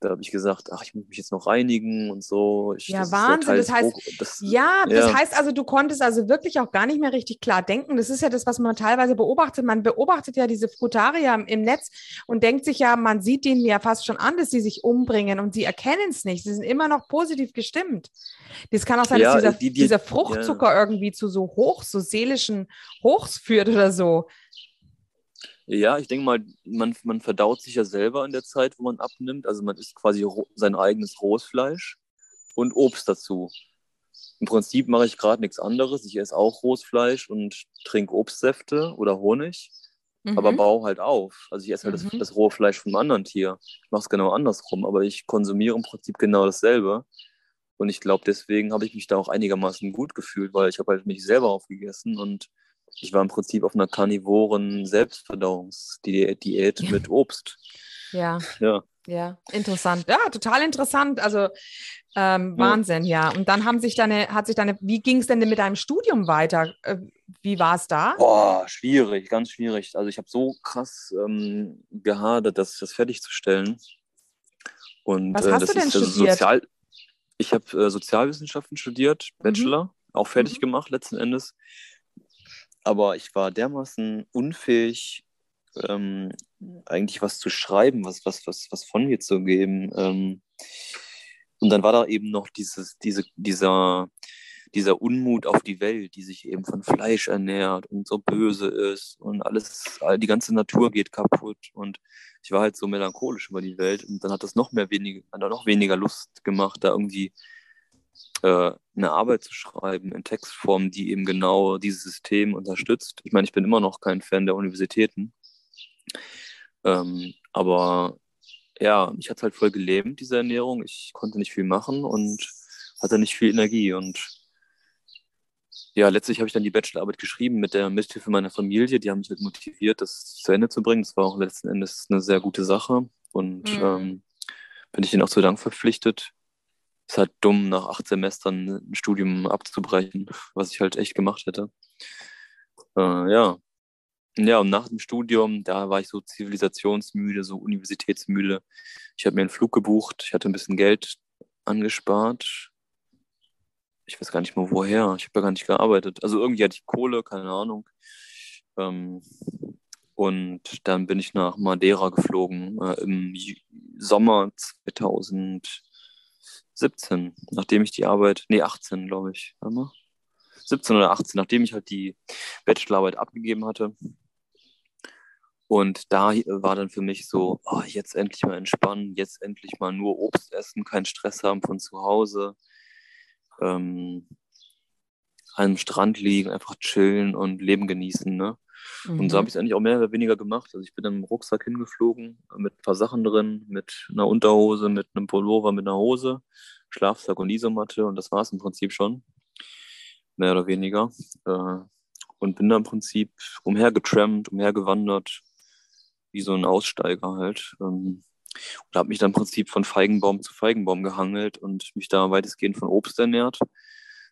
da habe ich gesagt, ach, ich muss mich jetzt noch reinigen und so. Ich, ja, das Wahnsinn. Das heißt, das, ja, ja, das heißt also, du konntest also wirklich auch gar nicht mehr richtig klar denken. Das ist ja das, was man teilweise beobachtet. Man beobachtet ja diese Frutarier im Netz und denkt sich ja, man sieht denen ja fast schon an, dass sie sich umbringen und sie erkennen es nicht. Sie sind immer noch positiv gestimmt. Das kann auch sein, ja, dass dieser, die, die, dieser Fruchtzucker ja. irgendwie zu so hoch, so seelischen Hochs führt oder so. Ja, ich denke mal, man, man verdaut sich ja selber in der Zeit, wo man abnimmt. Also man isst quasi sein eigenes rohes Fleisch und Obst dazu. Im Prinzip mache ich gerade nichts anderes. Ich esse auch rohes Fleisch und trinke Obstsäfte oder Honig, mhm. aber baue halt auf. Also ich esse halt mhm. das, das rohe Fleisch vom anderen Tier. Ich mache es genau andersrum, aber ich konsumiere im Prinzip genau dasselbe. Und ich glaube, deswegen habe ich mich da auch einigermaßen gut gefühlt, weil ich habe halt mich selber aufgegessen und ich war im Prinzip auf einer karnivoren Selbstverdauungsdiät ja. mit Obst. Ja. Ja. Ja, interessant. Ja, total interessant. Also ähm, Wahnsinn, ja. Und dann haben sich deine, hat sich deine, wie ging es denn mit deinem Studium weiter? Äh, wie war es da? Boah, schwierig, ganz schwierig. Also ich habe so krass ähm, gehadert, das, das fertigzustellen. Und, Was hast äh, du denn ist, studiert? Sozial, ich habe äh, Sozialwissenschaften studiert, mhm. Bachelor, mhm. auch fertig mhm. gemacht letzten Endes aber ich war dermaßen unfähig, ähm, eigentlich was zu schreiben, was, was, was, was von mir zu geben. Ähm, und dann war da eben noch dieses, diese, dieser, dieser Unmut auf die Welt, die sich eben von Fleisch ernährt und so böse ist und alles, die ganze Natur geht kaputt. Und ich war halt so melancholisch über die Welt und dann hat das noch mehr weniger, noch weniger Lust gemacht, da irgendwie eine Arbeit zu schreiben in Textform, die eben genau dieses System unterstützt. Ich meine, ich bin immer noch kein Fan der Universitäten. Ähm, aber ja, mich hat halt voll gelähmt, diese Ernährung. Ich konnte nicht viel machen und hatte nicht viel Energie. Und ja, letztlich habe ich dann die Bachelorarbeit geschrieben mit der Mithilfe meiner Familie. Die haben mich halt motiviert, das zu Ende zu bringen. Das war auch letzten Endes eine sehr gute Sache. Und mhm. ähm, bin ich ihnen auch zu Dank verpflichtet ist halt dumm, nach acht Semestern ein Studium abzubrechen, was ich halt echt gemacht hätte. Äh, ja. Ja, und nach dem Studium, da war ich so zivilisationsmüde, so universitätsmüde. Ich habe mir einen Flug gebucht, ich hatte ein bisschen Geld angespart. Ich weiß gar nicht mal woher, ich habe ja gar nicht gearbeitet. Also irgendwie hatte ich Kohle, keine Ahnung. Ähm, und dann bin ich nach Madeira geflogen äh, im Sommer 2000. 17, nachdem ich die Arbeit, nee, 18, glaube ich, warte mal. 17 oder 18, nachdem ich halt die Bachelorarbeit abgegeben hatte. Und da war dann für mich so, oh, jetzt endlich mal entspannen, jetzt endlich mal nur Obst essen, keinen Stress haben von zu Hause. Ähm, an einem Strand liegen, einfach chillen und Leben genießen. Ne? Mhm. Und so habe ich es eigentlich auch mehr oder weniger gemacht. Also ich bin dann im Rucksack hingeflogen mit ein paar Sachen drin, mit einer Unterhose, mit einem Pullover, mit einer Hose, Schlafsack und Isomatte und das war es im Prinzip schon. Mehr oder weniger. Äh, und bin dann im Prinzip umhergetrampt, umhergewandert, wie so ein Aussteiger halt. Ähm, und habe mich dann im Prinzip von Feigenbaum zu Feigenbaum gehangelt und mich da weitestgehend von Obst ernährt.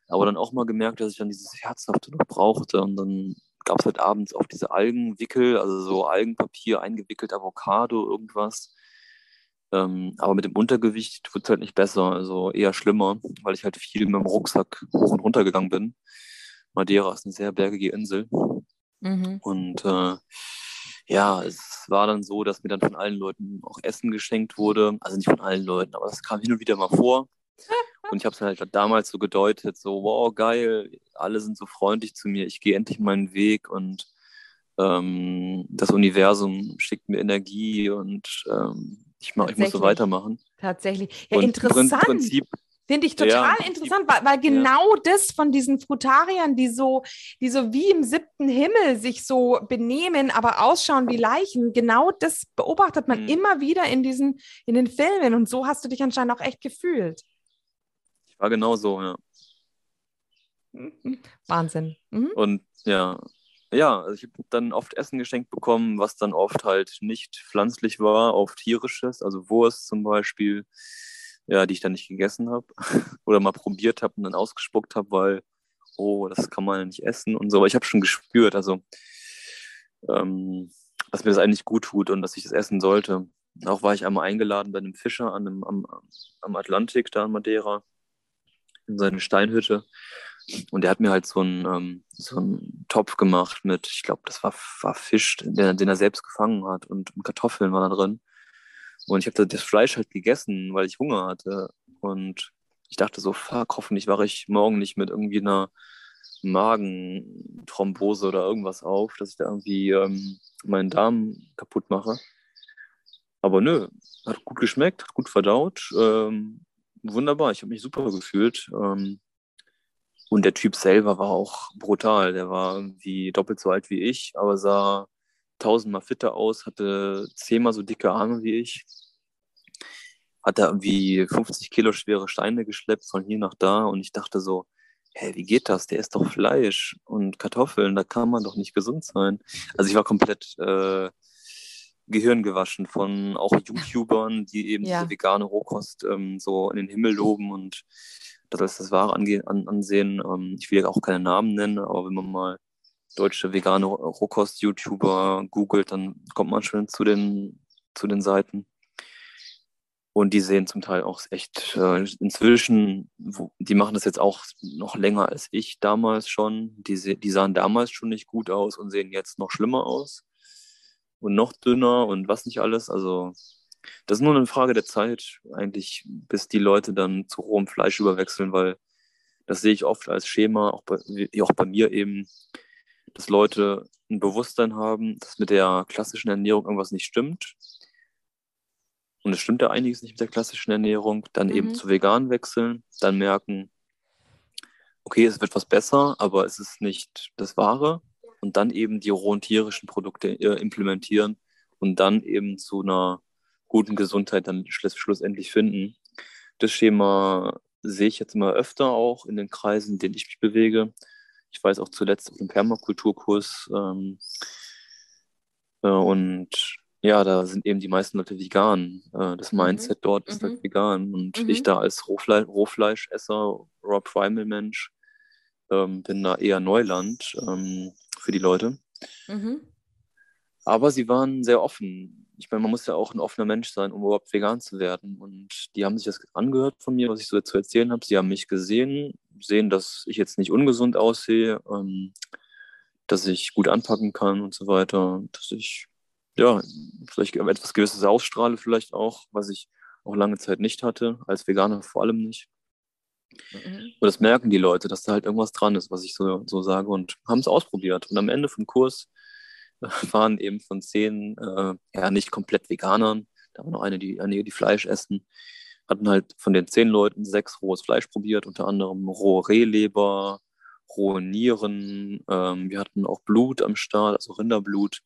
Aber dann auch mal gemerkt, dass ich dann dieses Herzhafte noch brauchte. Und dann gab es halt abends auch diese Algenwickel, also so Algenpapier, eingewickelt Avocado, irgendwas. Ähm, aber mit dem Untergewicht wird es halt nicht besser, also eher schlimmer, weil ich halt viel mit dem Rucksack hoch und runter gegangen bin. Madeira ist eine sehr bergige Insel. Mhm. Und äh, ja, es war dann so, dass mir dann von allen Leuten auch Essen geschenkt wurde. Also nicht von allen Leuten, aber das kam hin und wieder mal vor. Und ich habe es halt damals so gedeutet, so, wow, geil, alle sind so freundlich zu mir, ich gehe endlich meinen Weg und ähm, das Universum schickt mir Energie und ähm, ich, mach, ich muss so weitermachen. Tatsächlich. Ja, und interessant. Prinzip, Finde ich total ja, interessant, weil, weil genau ja. das von diesen Frutariern, die so, die so wie im siebten Himmel sich so benehmen, aber ausschauen wie Leichen, genau das beobachtet man mhm. immer wieder in diesen, in den Filmen. Und so hast du dich anscheinend auch echt gefühlt. Ich war genau so, ja. Wahnsinn. Mhm. Und ja, ja, also ich habe dann oft Essen geschenkt bekommen, was dann oft halt nicht pflanzlich war, oft tierisches, also Wurst zum Beispiel ja, die ich dann nicht gegessen habe <laughs> oder mal probiert habe und dann ausgespuckt habe, weil, oh, das kann man ja nicht essen und so. Aber ich habe schon gespürt, also, ähm, dass mir das eigentlich gut tut und dass ich das essen sollte. Auch war ich einmal eingeladen bei einem Fischer an einem, am, am Atlantik, da in Madeira, in seine Steinhütte. Und der hat mir halt so einen, ähm, so einen Topf gemacht mit, ich glaube, das war, war Fisch, den, den, er selbst gefangen hat und, und Kartoffeln waren da drin. Und ich habe das Fleisch halt gegessen, weil ich Hunger hatte. Und ich dachte so, fuck, hoffentlich wache ich morgen nicht mit irgendwie einer Magenthrombose oder irgendwas auf, dass ich da irgendwie ähm, meinen Darm kaputt mache. Aber nö, hat gut geschmeckt, hat gut verdaut. Ähm, wunderbar, ich habe mich super gefühlt. Ähm, und der Typ selber war auch brutal. Der war irgendwie doppelt so alt wie ich, aber sah tausendmal fitter aus, hatte zehnmal so dicke Arme wie ich. Hat er irgendwie 50 Kilo schwere Steine geschleppt von hier nach da und ich dachte so, hä, wie geht das? Der ist doch Fleisch und Kartoffeln, da kann man doch nicht gesund sein. Also ich war komplett äh, gehirngewaschen von auch YouTubern, die eben ja. diese vegane Rohkost ähm, so in den Himmel loben und das als das Wahre an, ansehen. Ähm, ich will ja auch keine Namen nennen, aber wenn man mal deutsche vegane Rohkost-YouTuber googelt, dann kommt man schon zu den, zu den Seiten. Und die sehen zum Teil auch echt äh, inzwischen, wo, die machen das jetzt auch noch länger als ich damals schon. Die, die sahen damals schon nicht gut aus und sehen jetzt noch schlimmer aus. Und noch dünner und was nicht alles. Also, das ist nur eine Frage der Zeit, eigentlich, bis die Leute dann zu rohem Fleisch überwechseln, weil das sehe ich oft als Schema, auch bei, auch bei mir eben dass Leute ein Bewusstsein haben, dass mit der klassischen Ernährung irgendwas nicht stimmt. Und es stimmt ja einiges nicht mit der klassischen Ernährung. Dann mhm. eben zu vegan wechseln, dann merken, okay, es wird was besser, aber es ist nicht das Wahre. Und dann eben die rohen tierischen Produkte äh, implementieren und dann eben zu einer guten Gesundheit dann schluss, schlussendlich finden. Das Schema sehe ich jetzt immer öfter auch in den Kreisen, in denen ich mich bewege. Ich weiß auch zuletzt auf dem Permakulturkurs. Ähm, äh, und ja, da sind eben die meisten Leute vegan. Äh, das mhm. Mindset mhm. dort ist halt mhm. halt vegan. Und mhm. ich da als Rohfle Rohfleischesser, Raw Primal Mensch, ähm, bin da eher Neuland ähm, für die Leute. Mhm. Aber sie waren sehr offen ich meine, man muss ja auch ein offener Mensch sein, um überhaupt vegan zu werden. Und die haben sich das angehört von mir, was ich so zu erzählen habe. Sie haben mich gesehen, sehen, dass ich jetzt nicht ungesund aussehe, ähm, dass ich gut anpacken kann und so weiter, dass ich ja vielleicht etwas Gewisses ausstrahle vielleicht auch, was ich auch lange Zeit nicht hatte, als Veganer vor allem nicht. Mhm. Und das merken die Leute, dass da halt irgendwas dran ist, was ich so, so sage und haben es ausprobiert. Und am Ende vom Kurs äh, waren eben von zehn, äh, ja, nicht komplett Veganern, da war noch eine, die, einige, die Fleisch essen, hatten halt von den zehn Leuten sechs rohes Fleisch probiert, unter anderem rohe Rehleber, rohe Nieren. Ähm, wir hatten auch Blut am Start, also Rinderblut.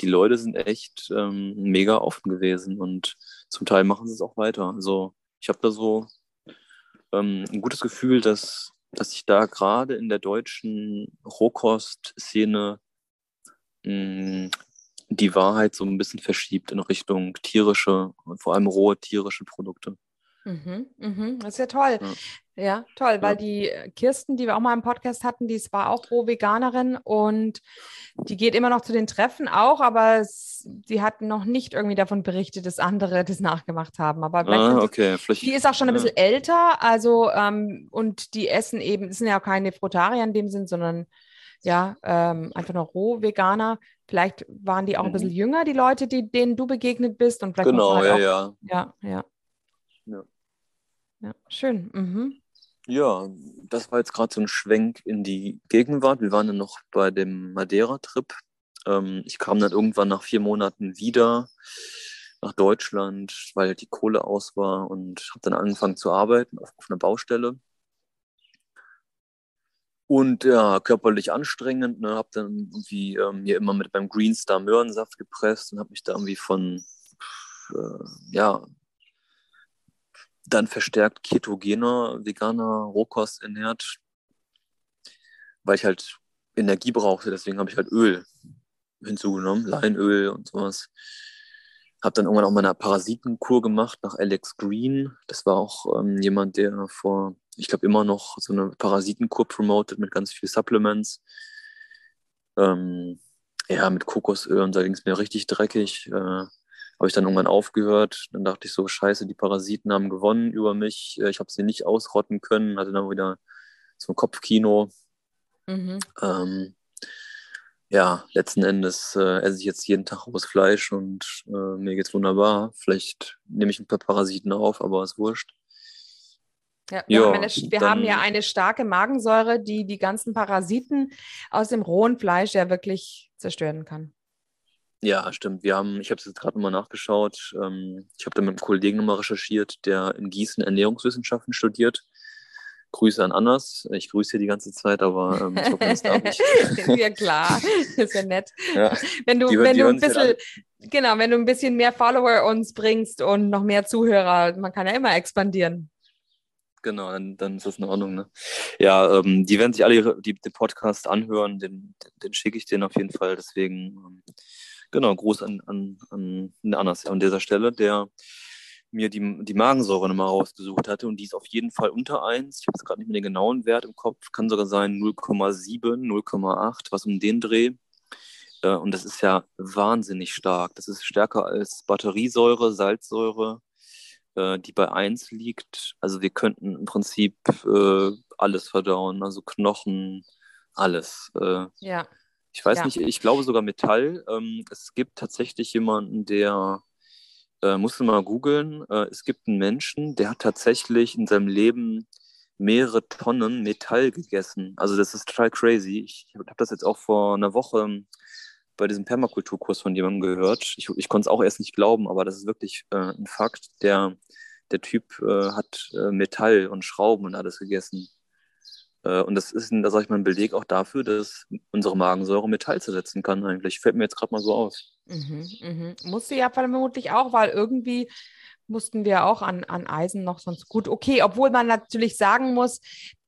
Die Leute sind echt ähm, mega offen gewesen und zum Teil machen sie es auch weiter. Also ich habe da so ähm, ein gutes Gefühl, dass, dass sich da gerade in der deutschen Rohkost-Szene mh, die Wahrheit so ein bisschen verschiebt in Richtung tierische, vor allem rohe tierische Produkte. Mhm, mhm. Das ist ja toll. Ja. Ja, toll, weil Ja. die äh, Kirsten, die wir auch mal im Podcast hatten, die war auch Roh-Veganerin und die geht immer noch zu den Treffen auch, aber sie hat noch nicht irgendwie davon berichtet, dass andere das nachgemacht haben. Aber vielleicht Ah, okay. Vielleicht, die ist auch schon ein ja. bisschen älter, also ähm, und die essen eben, das sind ja auch keine Frutarier in dem Sinn, sondern ja, ähm, einfach nur Roh-Veganer. Vielleicht waren die auch ein Mhm. bisschen jünger, die Leute, die, denen du begegnet bist und vielleicht Genau, ja, halt ja. auch, ja, ja. Ja. Ja, schön. Mhm. Ja, das war jetzt gerade so ein Schwenk in die Gegenwart. Wir waren dann noch bei dem Madeira-Trip. Ähm, ich kam dann irgendwann nach vier Monaten wieder nach Deutschland, weil die Kohle aus war und habe dann angefangen zu arbeiten auf, auf einer Baustelle. Und ja, körperlich anstrengend, ne, habe dann irgendwie ähm, mir immer mit beim Green Star Möhrensaft gepresst und habe mich da irgendwie von, äh, ja, dann verstärkt ketogener, veganer Rohkost ernährt, weil ich halt Energie brauchte. Deswegen habe ich halt Öl hinzugenommen, Leinöl und sowas. Habe dann irgendwann auch mal eine Parasitenkur gemacht nach Alex Green. Das war auch ähm, jemand, der vor, ich glaube, immer noch so eine Parasitenkur promotet mit ganz viel Supplements. Ähm, ja, mit Kokosöl und da ging es mir richtig dreckig. Äh, habe ich dann irgendwann aufgehört. Dann dachte ich so, scheiße, die Parasiten haben gewonnen über mich. Äh, Ich habe sie nicht ausrotten können. Hatte dann wieder so ein Kopfkino. Mhm. Ähm, ja, letzten Endes äh, esse ich jetzt jeden Tag rohes Fleisch und äh, mir geht's wunderbar. Vielleicht nehme ich ein paar Parasiten auf, aber ist wurscht. Ja, wir, Ja, haben, eine, wir haben ja eine starke Magensäure, die die ganzen Parasiten aus dem rohen Fleisch ja wirklich zerstören kann. Ja, stimmt. Wir haben, ich habe es jetzt gerade nochmal nachgeschaut. Ähm, ich habe da mit einem Kollegen nochmal recherchiert, der in Gießen Ernährungswissenschaften studiert. Grüße an Annas. Ich grüße hier die ganze Zeit, aber ähm, ich hoffe, das darf <laughs> ich. ja klar, ist ja nett. Ja. Wenn du, Die wenn die du ein halt bisschen, genau, wenn du ein bisschen mehr Follower uns bringst und noch mehr Zuhörer, man kann ja immer expandieren. Genau, dann, dann ist das in Ordnung. Ne? Ja, ähm, die werden sich alle ihre, die, den Podcast anhören, den, den, den schicke ich denen auf jeden Fall. Deswegen, ähm, genau, Gruß an, an, an Anas an dieser Stelle, der mir die, die Magensäure nochmal rausgesucht hatte und die ist auf jeden Fall unter 1. Ich habe jetzt gerade nicht mehr den genauen Wert im Kopf, kann sogar sein 0,7, 0,8, was um den Dreh. Äh, und das ist ja wahnsinnig stark. Das ist stärker als Batteriesäure, Salzsäure, äh, die bei 1 liegt. Also wir könnten im Prinzip äh, alles verdauen, also Knochen, alles. Ja. Ich weiß Ja. nicht, ich glaube sogar Metall. Ähm, es gibt tatsächlich jemanden, der, äh, musst du mal googeln, äh, es gibt einen Menschen, der hat tatsächlich in seinem Leben mehrere Tonnen Metall gegessen. Also das ist total crazy. Ich habe das jetzt auch vor einer Woche bei diesem Permakulturkurs von jemandem gehört. Ich, ich konnte es auch erst nicht glauben, aber das ist wirklich äh, ein Fakt. Der, der Typ äh, hat äh, Metall und Schrauben und alles gegessen. Äh, und das ist, da sage ich mal, ein Beleg auch dafür, dass unsere Magensäure Metall zersetzen kann eigentlich. Fällt mir jetzt gerade mal so aus. Mhm, mhm. Musste ja vermutlich auch, weil irgendwie mussten wir auch an, an Eisen noch sonst gut. Okay, obwohl man natürlich sagen muss,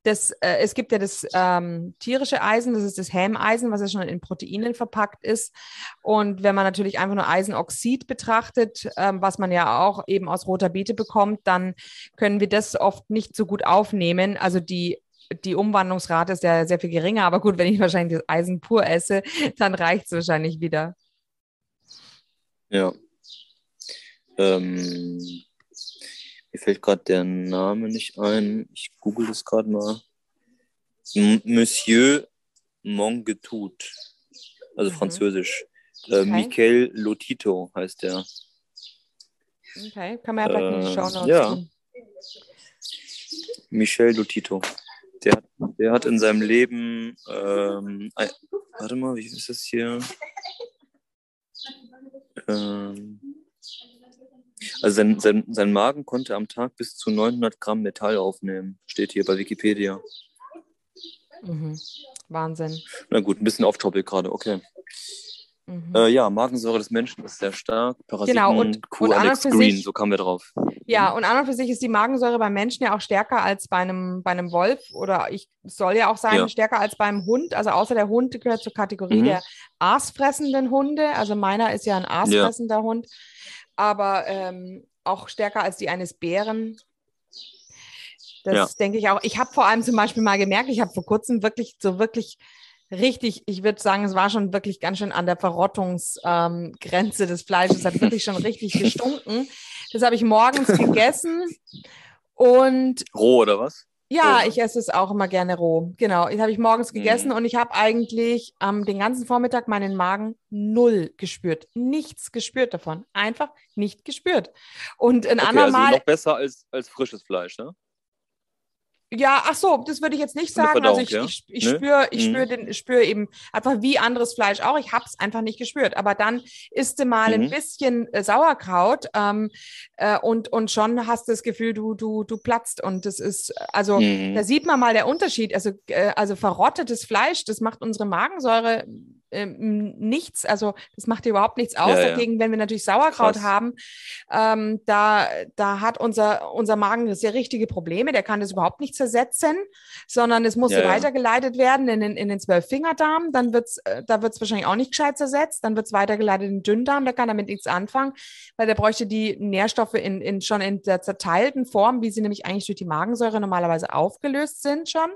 dass, äh, es gibt ja das ähm, tierische Eisen, das ist das Hämeisen, was ja schon in Proteinen verpackt ist. Und wenn man natürlich einfach nur Eisenoxid betrachtet, ähm, was man ja auch eben aus roter Beete bekommt, dann können wir das oft nicht so gut aufnehmen. Also die die Umwandlungsrate ist ja sehr viel geringer, aber gut, wenn ich wahrscheinlich das Eisen pur esse, dann reicht es wahrscheinlich wieder. Ja. Ähm, mir fällt gerade der Name nicht ein. Ich google das gerade mal. M Monsieur Mongetout. Also Mhm. französisch. Äh, Okay. Michael Lotito heißt der. Okay, kann man ja vielleicht in die Äh, Show Notes ja. Michel Lotito. Der, hat- der hat in seinem Leben, ähm, ein, warte mal, wie ist das hier? Ähm, also sein, sein, sein Magen konnte am Tag bis zu 900 Gramm Metall aufnehmen, steht hier bei Wikipedia. Mhm. Wahnsinn. Na gut, ein bisschen off-topic gerade, okay. Mhm. Äh, ja, Magensäure des Menschen ist sehr stark. Parasiten, Genau, und- Q und Alex Green, sich- so kamen wir drauf. Ja, und an und für sich ist die Magensäure beim Menschen ja auch stärker als bei einem, bei einem Wolf oder ich soll ja auch sein, Ja. stärker als beim Hund. Also außer der Hund gehört zur Kategorie Mhm. der aasfressenden Hunde. Also meiner ist ja ein aasfressender Hund, aber ähm, auch stärker als die eines Bären. Das Ja. denke ich auch. Ich habe vor allem zum Beispiel mal gemerkt, ich habe vor kurzem wirklich so wirklich richtig, ich würde sagen, es war schon wirklich ganz schön an der Verrottungsgrenze ähm, des Fleisches. Es hat wirklich schon richtig gestunken. Das habe ich morgens gegessen und Roh oder was? ja, Roh. ich esse es auch immer gerne roh. Genau, das habe ich morgens gegessen und ich habe eigentlich ähm, den ganzen Vormittag meinen Magen null gespürt. Nichts gespürt davon. Einfach nicht gespürt. Und ein Okay, andermal, also noch besser als, als frisches Fleisch, ne? Ja, ach so, das würde ich jetzt nicht sagen. Also ich, Verdauung, ich, ich Ne? spüre, ich Mhm. spüre den, spüre eben einfach wie anderes Fleisch auch. Ich habe es einfach nicht gespürt. Aber dann isst du mal ein Mhm. bisschen äh, Sauerkraut ähm, äh, und, und schon hast du das Gefühl, du, du, du platzt. Und das ist, also Mhm. da sieht man mal der Unterschied. Also, äh, also verrottetes Fleisch, das macht unsere Magensäure ähm, nichts. Also das macht dir überhaupt nichts aus. Ja, ja. Dagegen, wenn wir natürlich Sauerkraut Krass. haben, ähm, da, da hat unser, unser Magen sehr richtige Probleme. Der kann das überhaupt nicht zersetzen, sondern es muss Ja, ja. weitergeleitet werden in den, in den Zwölffingerdarm. Dann wird's, äh, da wird es wahrscheinlich auch nicht gescheit zersetzt. Dann wird es weitergeleitet in den Dünndarm. Der kann damit nichts anfangen, weil der bräuchte die Nährstoffe in, in, schon in der zerteilten Form, wie sie nämlich eigentlich durch die Magensäure normalerweise aufgelöst sind schon.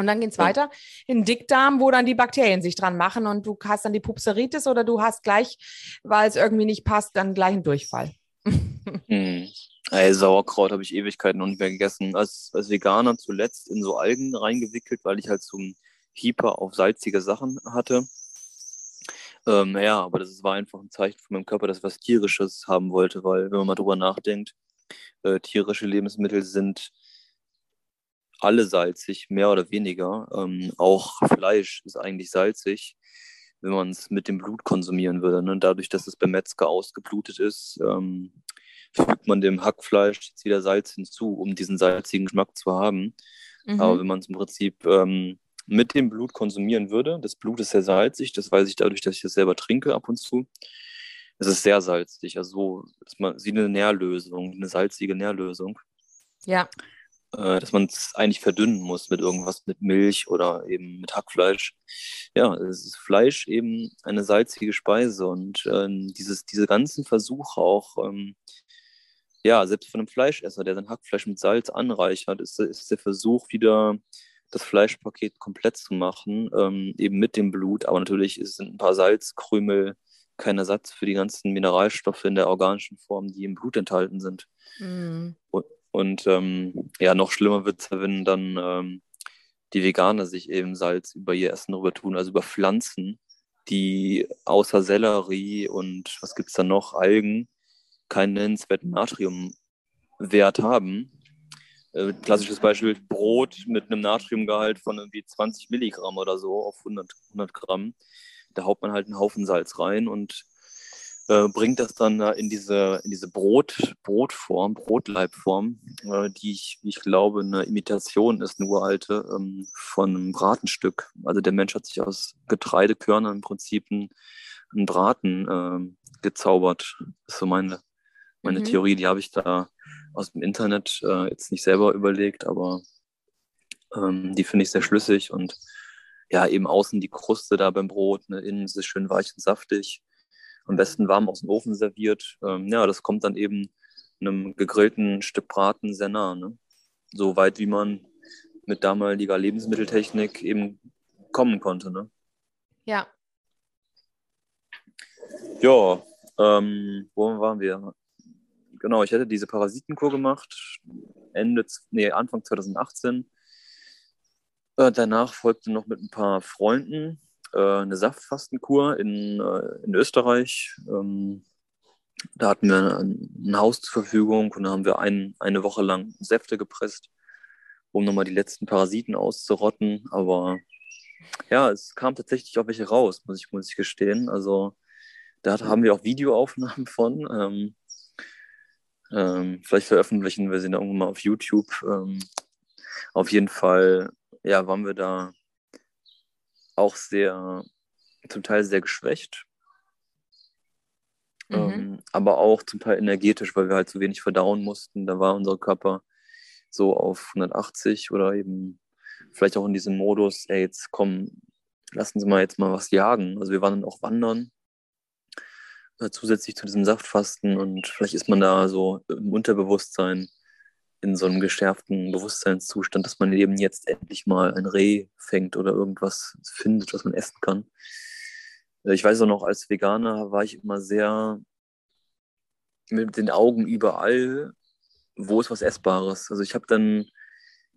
Und dann geht's Ja. weiter in den Dickdarm, wo dann die Bakterien sich dran machen und du hast dann die Pupseritis oder du hast gleich, weil es irgendwie nicht passt, dann gleich einen Durchfall. <laughs> Hm. Ey, Sauerkraut habe ich Ewigkeiten noch nicht mehr gegessen. Als, als Veganer zuletzt in so Algen reingewickelt, weil ich halt so einen Hieper auf salzige Sachen hatte. Ähm, ja, aber das war einfach ein Zeichen von meinem Körper, dass ich was Tierisches haben wollte, weil wenn man mal drüber nachdenkt, äh, tierische Lebensmittel sind alle salzig, mehr oder weniger. Ähm, auch Fleisch ist eigentlich salzig, wenn man es mit dem Blut konsumieren würde. Ne? Dadurch, dass es beim Metzger ausgeblutet ist, ähm, fügt man dem Hackfleisch jetzt wieder Salz hinzu, um diesen salzigen Geschmack zu haben. Mhm. Aber wenn man es im Prinzip ähm, mit dem Blut konsumieren würde, das Blut ist sehr salzig, das weiß ich dadurch, dass ich das selber trinke ab und zu. Es ist sehr salzig, also so ist man, wie eine Nährlösung, eine salzige Nährlösung, Ja, äh, dass man es eigentlich verdünnen muss mit irgendwas, mit Milch oder eben mit Hackfleisch. Ja, es ist Fleisch eben eine salzige Speise und ähm, dieses, diese ganzen Versuche auch, ähm, ja, selbst von einem Fleischesser, der sein Hackfleisch mit Salz anreichert, ist, ist der Versuch wieder das Fleischpaket komplett zu machen, ähm, eben mit dem Blut. Aber natürlich sind ein paar Salzkrümel kein Ersatz für die ganzen Mineralstoffe in der organischen Form, die im Blut enthalten sind. Mhm. Und ähm, ja, noch schlimmer wird es, wenn dann ähm, die Veganer sich eben Salz über ihr Essen rüber tun, also über Pflanzen, die außer Sellerie und was gibt es da noch, Algen, keinen nennenswerten Natriumwert haben. Äh, klassisches Beispiel, Brot mit einem Natriumgehalt von irgendwie 20 Milligramm oder so auf 100, 100 Gramm. Da haut man halt einen Haufen Salz rein und äh, bringt das dann äh, in diese, in diese Brot, Brotform, Brotleibform, äh, die ich, ich glaube, eine Imitation ist, eine uralte, ähm, von einem Bratenstück. Also der Mensch hat sich aus Getreidekörnern im Prinzip einen, einen Braten ähm, gezaubert. Das ist so meine, meine Mhm. Theorie, die habe ich da aus dem Internet äh, jetzt nicht selber überlegt, aber ähm, die finde ich sehr schlüssig und ja, eben außen die Kruste da beim Brot, ne, innen ist es schön weich und saftig am besten warm aus dem Ofen serviert. Ähm, ja, das kommt dann eben einem gegrillten Stück Braten sehr nah. Ne? So weit, wie man mit damaliger Lebensmitteltechnik eben kommen konnte. Ne? Ja. Ja, ähm, wo waren wir? Genau, ich hatte diese Parasitenkur gemacht, Ende, nee, Anfang 2018. Äh, danach folgte noch mit ein paar Freunden eine Saftfastenkur in, äh, in Österreich. Ähm, Da hatten wir ein, ein Haus zur Verfügung und da haben wir ein, eine Woche lang Säfte gepresst, um nochmal die letzten Parasiten auszurotten. Aber ja, es kam tatsächlich auch welche raus, muss ich, muss ich gestehen. Also da haben wir auch Videoaufnahmen von. Ähm, ähm, vielleicht veröffentlichen wir sie dann irgendwann mal auf YouTube. Ähm, auf jeden Fall, ja, waren wir da auch sehr, zum Teil sehr geschwächt. Mhm. Ähm, aber auch zum Teil energetisch, weil wir halt zu wenig verdauen mussten. Da war unser Körper so auf 180 oder eben vielleicht auch in diesem Modus, ey, jetzt komm, lassen Sie mal jetzt mal was jagen. Also wir waren dann auch wandern äh, zusätzlich zu diesem Saftfasten und vielleicht ist man da so im Unterbewusstsein in so einem geschärften Bewusstseinszustand, dass man eben jetzt endlich mal ein Reh fängt oder irgendwas findet, was man essen kann. Äh, ich weiß auch noch, als Veganer war ich immer sehr mit den Augen überall, wo ist was Essbares. Also ich habe dann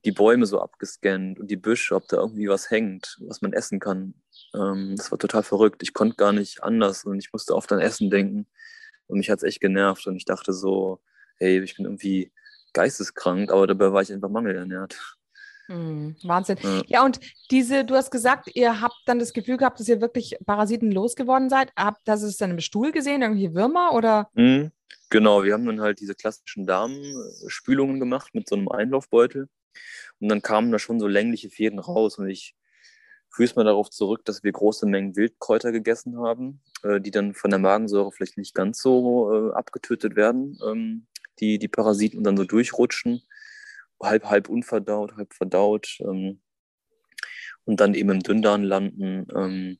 die Bäume so abgescannt und die Büsche, ob da irgendwie was hängt, was man essen kann. Ähm, das war total verrückt. Ich konnte gar nicht anders und ich musste oft an Essen denken. Und mich hat es echt genervt und ich dachte so, hey, ich bin irgendwie geisteskrank, aber dabei war ich einfach mangelernährt. Hm, Wahnsinn. Ja. ja. und diese, du hast gesagt, ihr habt dann das Gefühl gehabt, dass ihr wirklich Parasiten losgeworden seid. Habt das ist dann im Stuhl gesehen, irgendwie Würmer oder? Mhm, genau, wir haben dann halt diese klassischen Darmspülungen gemacht mit so einem Einlaufbeutel. Und dann kamen da schon so längliche Fäden raus. Und ich führe es mal darauf zurück, dass wir große Mengen Wildkräuter gegessen haben, äh, die dann von der Magensäure vielleicht nicht ganz so äh, abgetötet werden, ähm, die, die Parasiten und dann so durchrutschen, halb, halb unverdaut, halb verdaut ähm, und dann eben im Dünndarm landen. Ähm,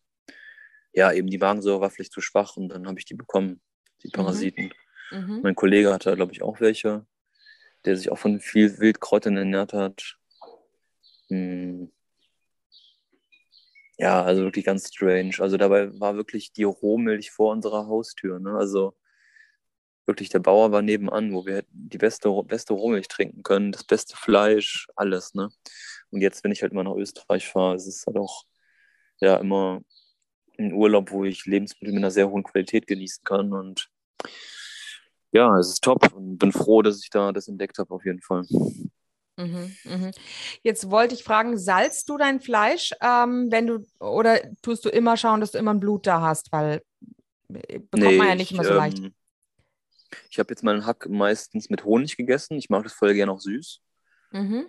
ja, eben die Magensäure war vielleicht zu schwach und dann habe ich die bekommen, die mhm. Parasiten. Mhm. Mein Kollege hatte, glaube ich, auch welche, der sich auch von viel Wildkräutern ernährt hat. Hm ja, also wirklich ganz strange. Also dabei war wirklich die Rohmilch vor unserer Haustür. Ne? Also wirklich der Bauer war nebenan, wo wir die beste, beste Rohmilch trinken können, das beste Fleisch, alles. Ne? Und jetzt, wenn ich halt mal nach Österreich fahre, ist es halt auch ja immer ein Urlaub, wo ich Lebensmittel mit einer sehr hohen Qualität genießen kann. Und ja, es ist top und bin froh, dass ich da das entdeckt habe, auf jeden Fall. Mhm, mhm. Jetzt wollte ich fragen, salzt du dein Fleisch, ähm, wenn du oder tust du immer schauen, dass du immer ein Blut da hast, weil äh, bekommt nee, man ja nicht immer so leicht. Ähm, ich habe jetzt meinen Hack meistens mit Honig gegessen. Ich mag das voll gerne auch süß. Mhm.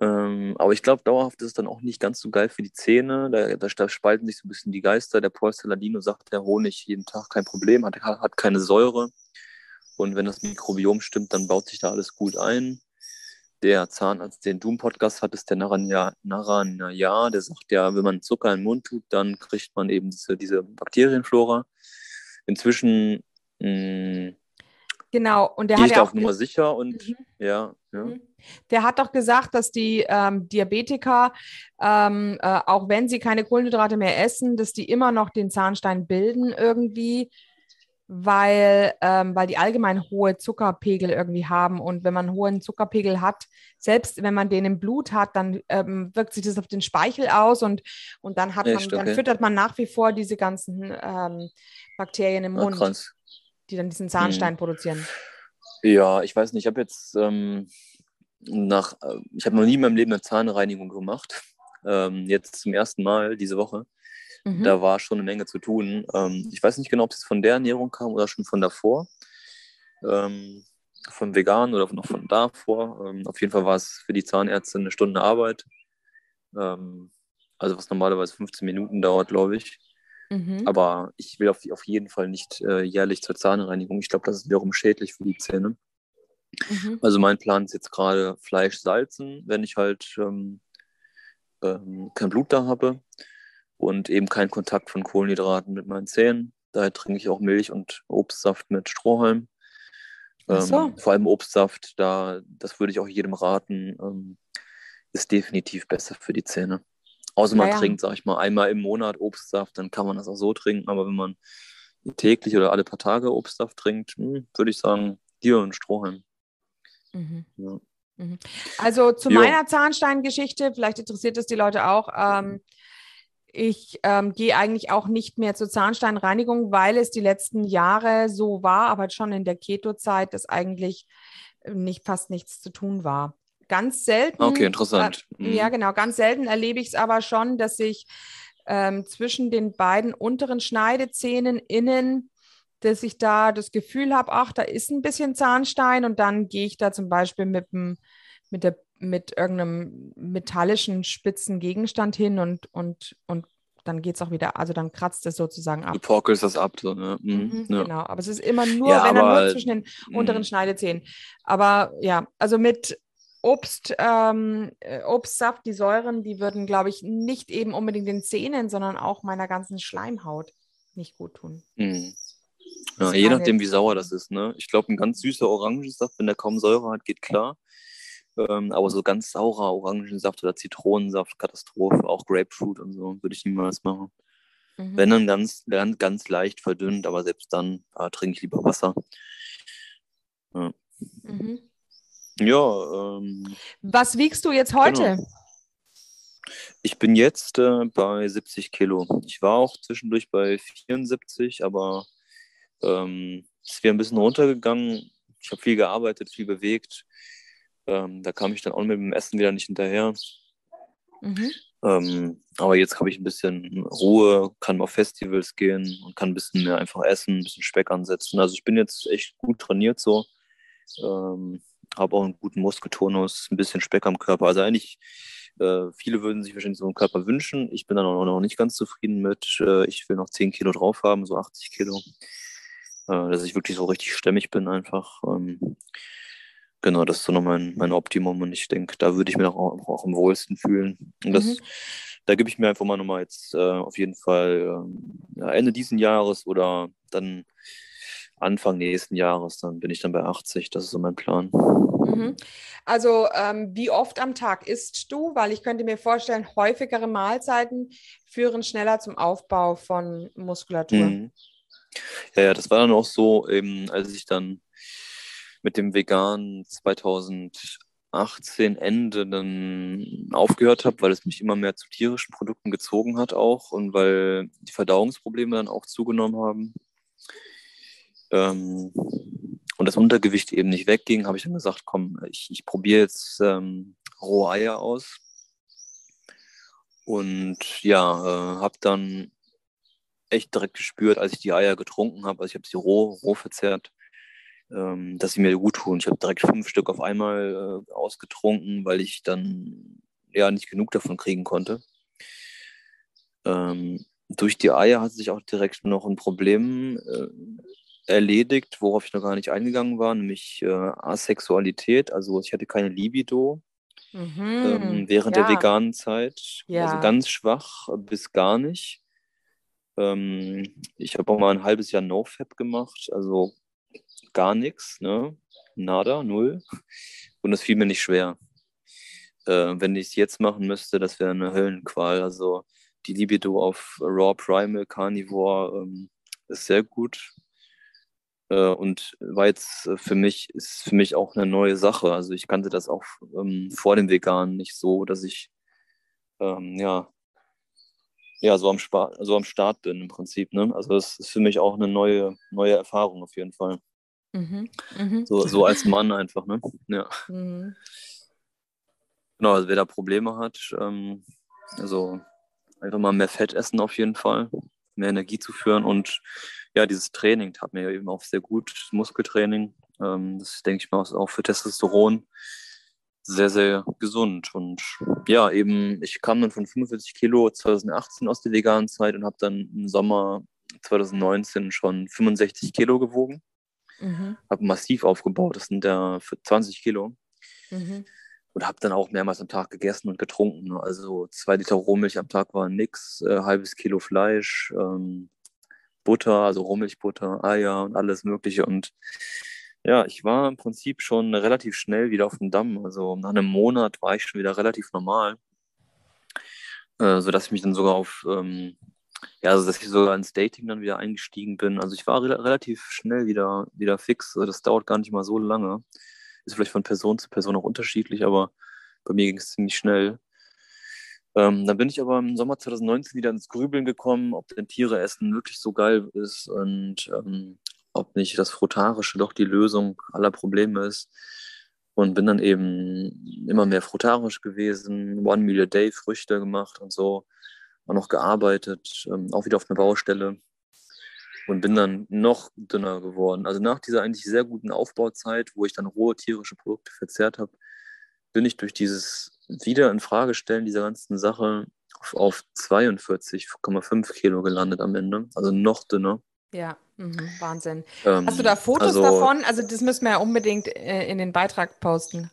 Ähm, aber ich glaube, dauerhaft ist es dann auch nicht ganz so geil für die Zähne. Da, da spalten sich so ein bisschen die Geister. Der Paul Saladino sagt, der Honig jeden Tag kein Problem, hat, hat keine Säure. Und wenn das Mikrobiom stimmt, dann baut sich da alles gut ein der Zahnarzt, den du im Podcast hattest, der Naranja, ja, der sagt ja, wenn man Zucker in den Mund tut, dann kriegt man eben diese, diese Bakterienflora. Inzwischen mh, mm, Genau, und der hat ja auch Nummer sicher und mhm. ja, ja. Mhm. Der hat doch gesagt, dass die ähm, Diabetiker, ähm, äh, auch wenn sie keine Kohlenhydrate mehr essen, dass die immer noch den Zahnstein bilden irgendwie weil, ähm, weil die allgemein hohe Zuckerpegel irgendwie haben. Und wenn man einen hohen Zuckerpegel hat, selbst wenn man den im Blut hat, dann ähm, wirkt sich das auf den Speichel aus und, und dann hat Echt? man, dann okay. füttert man nach wie vor diese ganzen ähm, Bakterien im ah, Mund, Ach, die dann diesen Zahnstein hm. produzieren. Ja, ich weiß nicht, ich habe jetzt ähm, nach, äh, ich habe noch nie in meinem Leben eine Zahnreinigung gemacht. Ähm, jetzt zum ersten Mal diese Woche. Mhm. Da war schon eine Menge zu tun. Ähm, ich weiß nicht genau, ob es von der Ernährung kam oder schon von davor. Ähm, von vegan oder noch von davor. Ähm, auf jeden Fall war es für die Zahnärztin eine Stunde Arbeit. Ähm, also was normalerweise 15 Minuten dauert, glaube ich. Mhm. Aber ich will auf, auf jeden Fall nicht äh, jährlich zur Zahnreinigung. Ich glaube, das ist wiederum schädlich für die Zähne. Mhm. Also mein Plan ist jetzt gerade Fleisch salzen, wenn ich halt ähm, ähm, kein Blut da habe und eben keinen Kontakt von Kohlenhydraten mit meinen Zähnen. Daher trinke ich auch Milch und Obstsaft mit Strohhalm. So. Ähm, vor allem Obstsaft, da, das würde ich auch jedem raten, ähm, ist definitiv besser für die Zähne. Außer man ja, trinkt, sag ich mal, einmal im Monat Obstsaft, dann kann man das auch so trinken. Aber wenn man täglich oder alle paar Tage Obstsaft trinkt, hm, würde ich sagen, dir und Strohhalm. Mhm. Ja. Mhm. Also zu jo. meiner Zahnsteingeschichte, vielleicht interessiert es die Leute auch. Ähm, ich ähm, gehe eigentlich auch nicht mehr zur Zahnsteinreinigung, weil es die letzten Jahre so war, aber schon in der Keto-Zeit, dass eigentlich nicht fast nichts zu tun war. Ganz selten. Okay, interessant. Äh, ja, Mhm. genau. Ganz selten erlebe ich es aber schon, dass ich ähm, zwischen den beiden unteren Schneidezähnen innen, dass ich da das Gefühl habe, ach, da ist ein bisschen Zahnstein und dann gehe ich da zum Beispiel mit dem, mit der, mit irgendeinem metallischen spitzen Gegenstand hin und, und, und dann geht es auch wieder, also dann kratzt es sozusagen Du ab. porkelst das ab. So, ne? Mhm. Mhm, ja. Genau, aber es ist immer nur, Ja, wenn dann nur aber- zwischen den unteren Mhm. Schneidezähnen. Aber ja, also mit Obst, ähm, äh, Obstsaft, die Säuren, die würden, glaube ich, nicht eben unbedingt den Zähnen, sondern auch meiner ganzen Schleimhaut nicht gut tun. Mhm. Ja, je nachdem, wie sauer das ist. Ne? Ich glaube, ein ganz süßer Orangensaft, wenn der kaum Säure hat, geht klar. Ähm, aber so ganz saurer Orangensaft oder Zitronensaft, Katastrophe, auch Grapefruit und so, würde ich niemals machen. Mhm. Wenn dann ganz, ganz, ganz leicht verdünnt, aber selbst dann äh, trinke ich lieber Wasser. Mhm. Ja, ähm, Was wiegst du jetzt heute? Genau. ich bin jetzt äh, bei 70 Kilo. Ich war auch zwischendurch bei 74, aber ähm, ist wieder ein bisschen runtergegangen. Ich habe viel gearbeitet, viel bewegt. Ähm, da kam ich dann auch mit dem Essen wieder nicht hinterher. Mhm. Ähm, aber jetzt habe ich ein bisschen Ruhe, kann auf Festivals gehen und kann ein bisschen mehr einfach essen, ein bisschen Speck ansetzen. Also ich bin jetzt echt gut trainiert so. Ähm, habe auch einen guten Muskeltonus, ein bisschen Speck am Körper. Also eigentlich, äh, viele würden sich wahrscheinlich so einen Körper wünschen. Ich bin dann auch noch nicht ganz zufrieden mit. Äh, ich will noch 10 Kilo drauf haben, so 80 Kilo. Äh, dass ich wirklich so richtig stämmig bin einfach. Ähm, genau, das ist so noch mein, mein Optimum und ich denke, da würde ich mich auch, auch am wohlsten fühlen. Und das, Mhm. da gebe ich mir einfach mal nochmal jetzt äh, auf jeden Fall ähm, Ende diesen Jahres oder dann Anfang nächsten Jahres, dann bin ich dann bei 80. Das ist so mein Plan. Mhm. Also ähm, wie oft am Tag isst du? Weil ich könnte mir vorstellen, häufigere Mahlzeiten führen schneller zum Aufbau von Muskulatur. Mhm. Ja, ja, das war dann auch so, eben, als ich dann mit dem Vegan 2018 Ende dann aufgehört habe, weil es mich immer mehr zu tierischen Produkten gezogen hat auch und weil die Verdauungsprobleme dann auch zugenommen haben. Ähm, und das Untergewicht eben nicht wegging, habe ich dann gesagt, komm, ich, ich probiere jetzt ähm, rohe Eier aus. Und ja, äh, habe dann echt direkt gespürt, als ich die Eier getrunken habe, also ich habe sie roh, roh verzehrt, ähm, dass sie mir gut tun. Ich habe direkt fünf Stück auf einmal äh, ausgetrunken, weil ich dann ja nicht genug davon kriegen konnte. Ähm, durch die Eier hat sich auch direkt noch ein Problem äh, erledigt, worauf ich noch gar nicht eingegangen war, nämlich äh, Asexualität. Also ich hatte keine Libido Mhm. ähm, während ja. der veganen Zeit. Ja. Also ganz schwach bis gar nicht. Ähm, ich habe auch mal ein halbes Jahr NoFap gemacht, also gar nichts, ne? Nada, null. Und das fiel mir nicht schwer. Äh, wenn ich es jetzt machen müsste, das wäre eine Höllenqual. Also die Libido auf Raw Primal Carnivore ähm, ist sehr gut. Äh, und war jetzt äh, für mich, ist für mich auch eine neue Sache. Also ich kannte das auch ähm, vor dem Veganen nicht so, dass ich ähm, ja, ja so, am Spa so am Start bin im Prinzip. Ne? Also das ist für mich auch eine neue, neue Erfahrung auf jeden Fall. Mhm. Mhm. So, so als Mann einfach, ne? Ja. Mhm. Genau, also wer da Probleme hat, ähm, also einfach mal mehr Fett essen auf jeden Fall, mehr Energie zu führen und ja, dieses Training tat mir eben auch sehr gut, das Muskeltraining. Ähm, das denke ich mal auch für Testosteron sehr, sehr gesund. Und ja, eben, ich kam dann von 45 Kilo 2018 aus der veganen Zeit und habe dann im Sommer 2019 schon 65 Kilo gewogen. Mhm. Habe massiv aufgebaut, das sind ja für 20 Kilo Mhm. und habe dann auch mehrmals am Tag gegessen und getrunken. Also zwei Liter Rohmilch am Tag waren nix, äh, halbes Kilo Fleisch, ähm, Butter, also Rohmilchbutter, Eier und alles Mögliche. Und ja, ich war im Prinzip schon relativ schnell wieder auf dem Damm. Also nach einem Monat war ich schon wieder relativ normal, äh, sodass ich mich dann sogar auf, ähm, ja, also dass ich sogar ins Dating dann wieder eingestiegen bin. Also ich war re relativ schnell wieder, wieder fix. Also das dauert gar nicht mal so lange. Ist vielleicht von Person zu Person auch unterschiedlich, aber bei mir ging es ziemlich schnell. Ähm, dann bin ich aber im Sommer 2019 wieder ins Grübeln gekommen, ob denn Tiere essen wirklich so geil ist und ähm, ob nicht das Frutarische doch die Lösung aller Probleme ist. Und bin dann eben immer mehr frutarisch gewesen, One Meal a Day, Früchte gemacht und so. Auch noch gearbeitet, ähm, auch wieder auf einer Baustelle. Und bin dann noch dünner geworden. Also nach dieser eigentlich sehr guten Aufbauzeit, wo ich dann rohe tierische Produkte verzehrt habe, bin ich durch dieses wieder in Frage stellen dieser ganzen Sache auf, auf 42,5 Kilo gelandet am Ende. Also noch dünner. Ja, mhm, Wahnsinn. Ähm, Hast du da Fotos also, davon? Also das müssen wir ja unbedingt äh, in den Beitrag posten.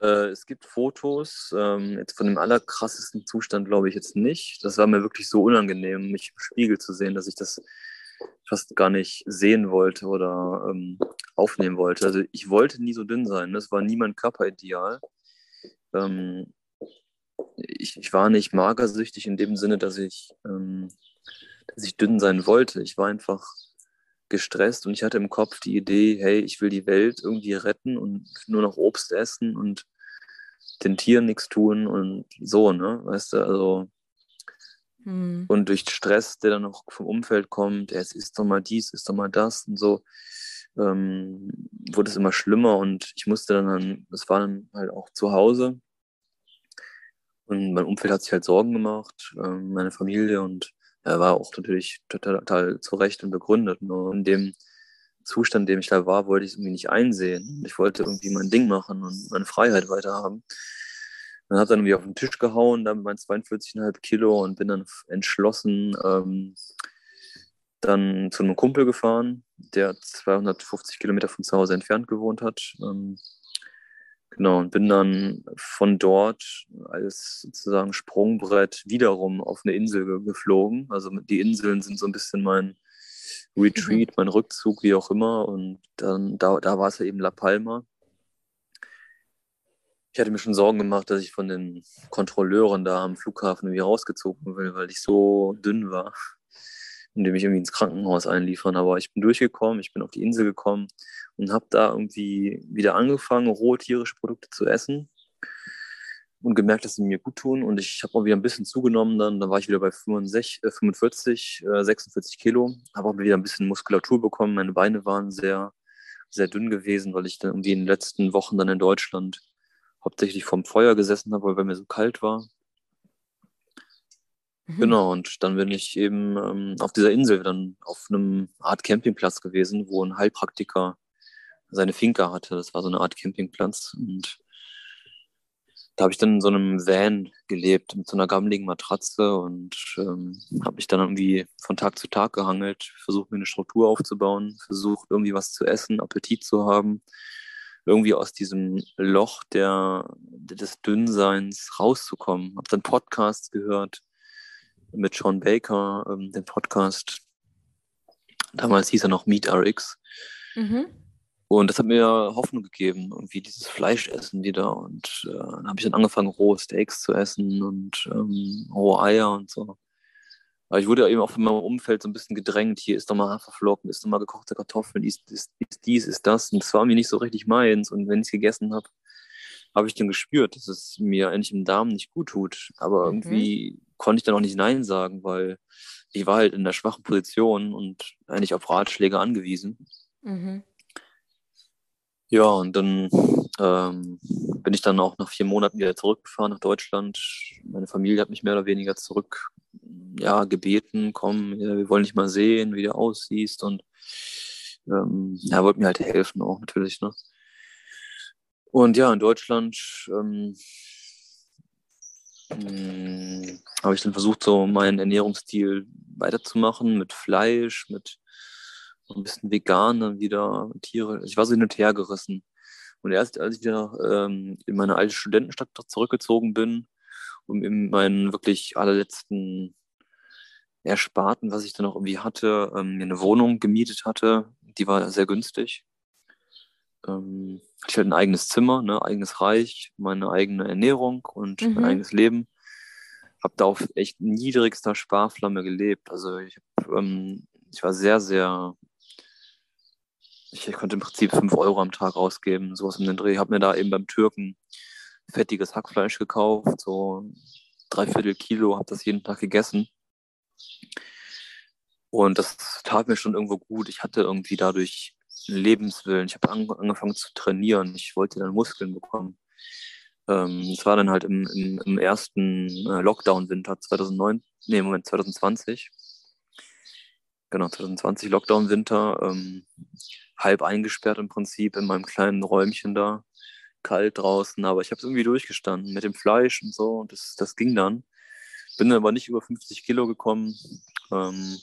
Äh, es gibt Fotos, ähm, jetzt von dem allerkrassesten Zustand glaube ich jetzt nicht. Das war mir wirklich so unangenehm, mich im Spiegel zu sehen, dass ich das fast gar nicht sehen wollte oder ähm, aufnehmen wollte. Also ich wollte nie so dünn sein. Das war nie mein Körperideal. Ähm, ich, ich, war nicht magersüchtig in dem Sinne, dass ich, ähm, dass ich dünn sein wollte. Ich war einfach gestresst und ich hatte im Kopf die Idee, hey, ich will die Welt irgendwie retten und nur noch Obst essen und den Tieren nichts tun und so, ne? Weißt du, also hm. und durch Stress, der dann noch vom Umfeld kommt, es ist doch mal dies, ist doch mal das und so, ähm, wurde es immer schlimmer und ich musste dann, das war dann halt auch zu Hause und mein Umfeld hat sich halt Sorgen gemacht, ähm, meine Familie und er war auch natürlich total, total zurecht und begründet. Nur in dem Zustand, in dem ich da war, wollte ich es irgendwie nicht einsehen. Ich wollte irgendwie mein Ding machen und meine Freiheit weiterhaben. Dann hat dann irgendwie auf den Tisch gehauen, dann mit meinen 42,5 Kilo und bin dann entschlossen ähm, dann zu einem Kumpel gefahren, der 250 Kilometer von zu Hause entfernt gewohnt hat. Ähm, Genau, und bin dann von dort als sozusagen Sprungbrett wiederum auf eine Insel geflogen. Also die Inseln sind so ein bisschen mein Retreat, mhm. mein Rückzug, wie auch immer. Und dann, da, da war es ja eben La Palma. Ich hatte mir schon Sorgen gemacht, dass ich von den Kontrolleuren da am Flughafen irgendwie rausgezogen will, weil ich so dünn war <laughs> und die mich irgendwie ins Krankenhaus einliefern. Aber ich bin durchgekommen, ich bin auf die Insel gekommen und habe da irgendwie wieder angefangen, rohe tierische Produkte zu essen und gemerkt, dass sie mir gut tun. Und ich habe auch wieder ein bisschen zugenommen. Dann, dann war ich wieder bei 65, äh, 45, äh, 46 Kilo. Habe auch wieder ein bisschen Muskulatur bekommen. Meine Beine waren sehr, sehr dünn gewesen, weil ich dann irgendwie in den letzten Wochen dann in Deutschland hauptsächlich vorm Feuer gesessen habe, weil mir so kalt war. Mhm. Genau, und dann bin ich eben ähm, auf dieser Insel dann auf einem Art Campingplatz gewesen, wo ein Heilpraktiker seine Finca hatte. Das war so eine Art Campingplatz. Und da habe ich dann in so einem Van gelebt mit so einer gammeligen Matratze und ähm, habe mich dann irgendwie von Tag zu Tag gehangelt, versucht mir eine Struktur aufzubauen, versucht irgendwie was zu essen, Appetit zu haben, irgendwie aus diesem Loch der, des Dünnseins rauszukommen. Habe dann Podcasts gehört, mit Sean Baker, ähm, den Podcast. Damals hieß er noch Meet RX. Mhm. Und das hat mir Hoffnung gegeben, irgendwie dieses Fleischessen wieder. Und äh, dann habe ich dann angefangen, rohe Steaks zu essen und ähm, rohe Eier und so. Aber ich wurde ja eben auch von meinem Umfeld so ein bisschen gedrängt. Hier ist doch mal Haferflocken, ist doch mal gekochte Kartoffeln, ist, ist, ist dies, ist das. Und das war mir nicht so richtig meins. Und wenn ich es gegessen habe, habe ich dann gespürt, dass es mir eigentlich im Darm nicht gut tut. Aber mhm. irgendwie konnte ich dann auch nicht Nein sagen, weil ich war halt in der schwachen Position und eigentlich auf Ratschläge angewiesen. Mhm. Ja, und dann ähm, bin ich dann auch nach vier Monaten wieder zurückgefahren nach Deutschland. Meine Familie hat mich mehr oder weniger zurück ja, gebeten, komm, wir wollen dich mal sehen, wie du aussiehst. Und ähm, er wollte mir halt helfen auch natürlich. Ne? Und ja, in Deutschland ähm, hm, habe ich dann versucht, so meinen Ernährungsstil weiterzumachen mit Fleisch, mit ein bisschen vegan, dann wieder Tiere. Ich war so hin und her gerissen. Und erst als ich wieder ähm, in meine alte Studentenstadt zurückgezogen bin und in meinen wirklich allerletzten Ersparten, was ich dann auch irgendwie hatte, ähm, mir eine Wohnung gemietet hatte, die war sehr günstig. Ähm, ich hatte ein eigenes Zimmer, ne, eigenes Reich, meine eigene Ernährung und mhm. mein eigenes Leben. Habe da auf echt niedrigster Sparflamme gelebt. Also ich, ähm, ich war sehr, sehr, ich, ich, konnte im Prinzip 5 Euro am Tag ausgeben, sowas um den Dreh. Habe mir da eben beim Türken fettiges Hackfleisch gekauft, so dreiviertel Kilo, habe das jeden Tag gegessen. Und das tat mir schon irgendwo gut. Ich hatte irgendwie dadurch Lebenswillen. Ich habe an, angefangen zu trainieren. Ich wollte dann Muskeln bekommen. Ähm, war dann halt im, im, im ersten äh, Lockdown-Winter 2009, nee, Moment, 2020. Genau, 2020 Lockdown-Winter. Ähm, halb eingesperrt im Prinzip in meinem kleinen Räumchen da. Kalt draußen, aber ich habe es irgendwie durchgestanden mit dem Fleisch und so. Und das, das ging dann. Bin dann aber nicht über 50 Kilo gekommen. Ähm,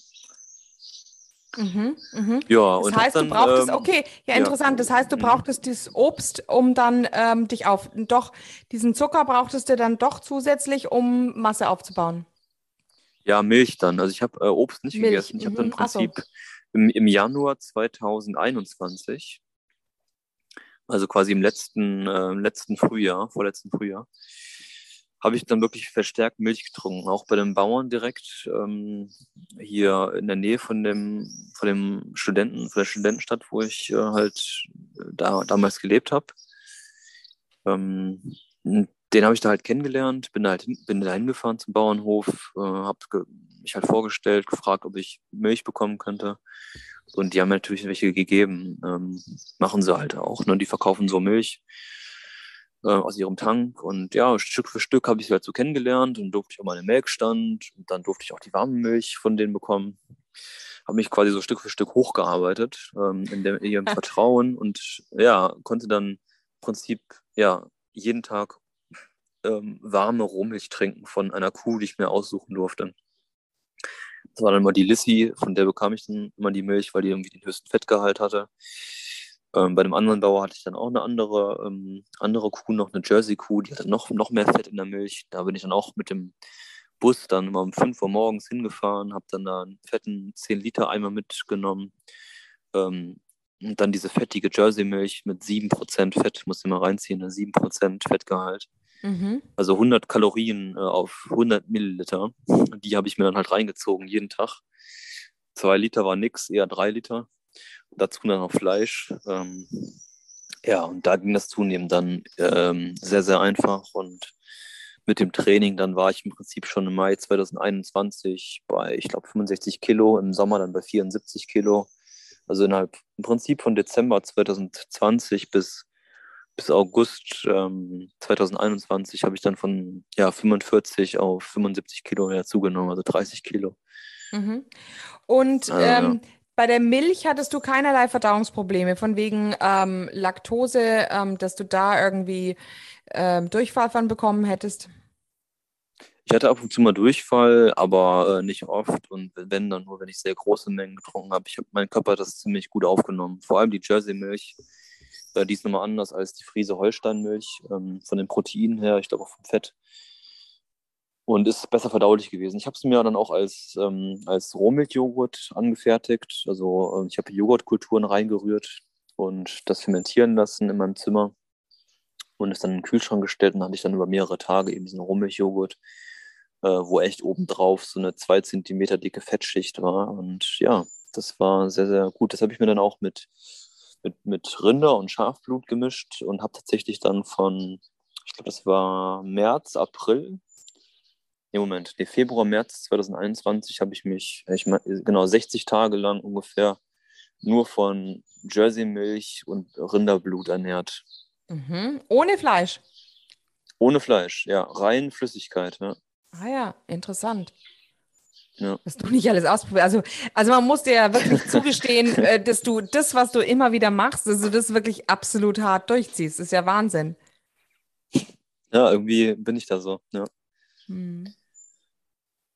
Mhm, mhm. ja, Das und heißt, hab du dann, brauchtest, ähm, okay, ja, ja. interessant. Das heißt, du Mhm. brauchtest dieses Obst, um dann ähm, dich auf, doch, diesen Zucker brauchtest du dann doch zusätzlich, um Masse aufzubauen. Ja, Milch dann. Also ich habe äh, Obst nicht Milch, gegessen. Ich habe dann im mhm, ach so. Prinzip im, im Januar 2021, also quasi im letzten, äh, im letzten Frühjahr, vorletzten Frühjahr, habe ich dann wirklich verstärkt Milch getrunken. Auch bei den Bauern direkt ähm, hier in der Nähe von dem, von dem Studenten, von der Studentenstadt, wo ich äh, halt äh, da, damals gelebt habe. Ähm, den habe ich da halt kennengelernt, bin da halt bin da hingefahren zum Bauernhof, äh, habe mich halt vorgestellt, gefragt, ob ich Milch bekommen könnte. Und die haben mir natürlich welche gegeben. Ähm, machen sie halt auch. Ne? Die verkaufen so Milch äh, aus ihrem Tank. Und ja, Stück für Stück habe ich sie halt so kennengelernt und durfte ich auch mal einen Melkstand und dann durfte ich auch die warme Milch von denen bekommen. Habe mich quasi so Stück für Stück hochgearbeitet ähm, in, dem, in ihrem <laughs> Vertrauen und ja, konnte dann im Prinzip ja jeden Tag ähm, warme Rohmilch trinken von einer Kuh, die ich mir aussuchen durfte. Das war dann immer die Lissy, von der bekam ich dann immer die Milch, weil die irgendwie den höchsten Fettgehalt hatte. Ähm, bei dem anderen Bauer hatte ich dann auch eine andere, ähm, andere Kuh, noch eine Jersey-Kuh, die hatte noch, noch mehr Fett in der Milch. Da bin ich dann auch mit dem Bus dann immer um 5 Uhr morgens hingefahren, habe dann da einen fetten 10-Liter-Eimer mitgenommen. Ähm, und dann diese fettige Jersey-Milch mit 7% Fett, muss ich mal reinziehen, ne? 7% Fettgehalt. Mhm. Also 100 Kalorien äh, auf 100 Milliliter. Die habe ich mir dann halt reingezogen, jeden Tag. Zwei Liter war nix, eher drei Liter. Dazu dann noch Fleisch. Ähm, ja, und da ging das zunehmend dann ähm, sehr, sehr einfach. Und mit dem Training, dann war ich im Prinzip schon im Mai 2021 bei, ich glaube, 65 Kilo, im Sommer dann bei 74 Kilo. Also innerhalb im Prinzip von Dezember 2020 bis bis August ähm, 2021 habe ich dann von ja, 45 auf 75 Kilo ja, zugenommen, also 30 Kilo. Mhm. Und Also, ähm, bei der Milch hattest du keinerlei Verdauungsprobleme, von wegen ähm, Laktose, ähm, dass du da irgendwie ähm, Durchfall von bekommen hättest. Ich hatte ab und zu mal Durchfall, aber äh, nicht oft. Und wenn, dann nur, wenn ich sehr große Mengen getrunken habe. Ich habe mein Körper das ziemlich gut aufgenommen. Vor allem die Jersey-Milch, äh, die ist nochmal anders als die Friese Holstein-Milch, ähm, von den Proteinen her, ich glaube auch vom Fett. Und ist besser verdaulich gewesen. Ich habe es mir dann auch als, ähm, als Rohmilchjoghurt angefertigt. Also äh, ich habe Joghurtkulturen reingerührt und das fermentieren lassen in meinem Zimmer und es dann in den Kühlschrank gestellt und hatte ich dann über mehrere Tage eben diesen Rohmilchjoghurt, äh, wo echt obendrauf so eine zwei Zentimeter dicke Fettschicht war. Und ja, das war sehr, sehr gut. Das habe ich mir dann auch mit, mit, mit Rinder- und Schafblut gemischt und habe tatsächlich dann von, ich glaube, das war März, April, nee, Moment, Februar, März 2021 habe ich mich, ich mein, genau 60 Tage lang ungefähr nur von Jersey-Milch und Rinderblut ernährt. Mhm. Ohne Fleisch. Ohne Fleisch, ja, rein Flüssigkeit, ja. Ah ja, interessant. Ja. Dass du nicht alles ausprobierst. Also, also man muss dir ja wirklich <laughs> zugestehen, äh, dass du das, was du immer wieder machst, also das wirklich absolut hart durchziehst. Das ist ja Wahnsinn. Ja, irgendwie bin ich da so, ja. Mhm.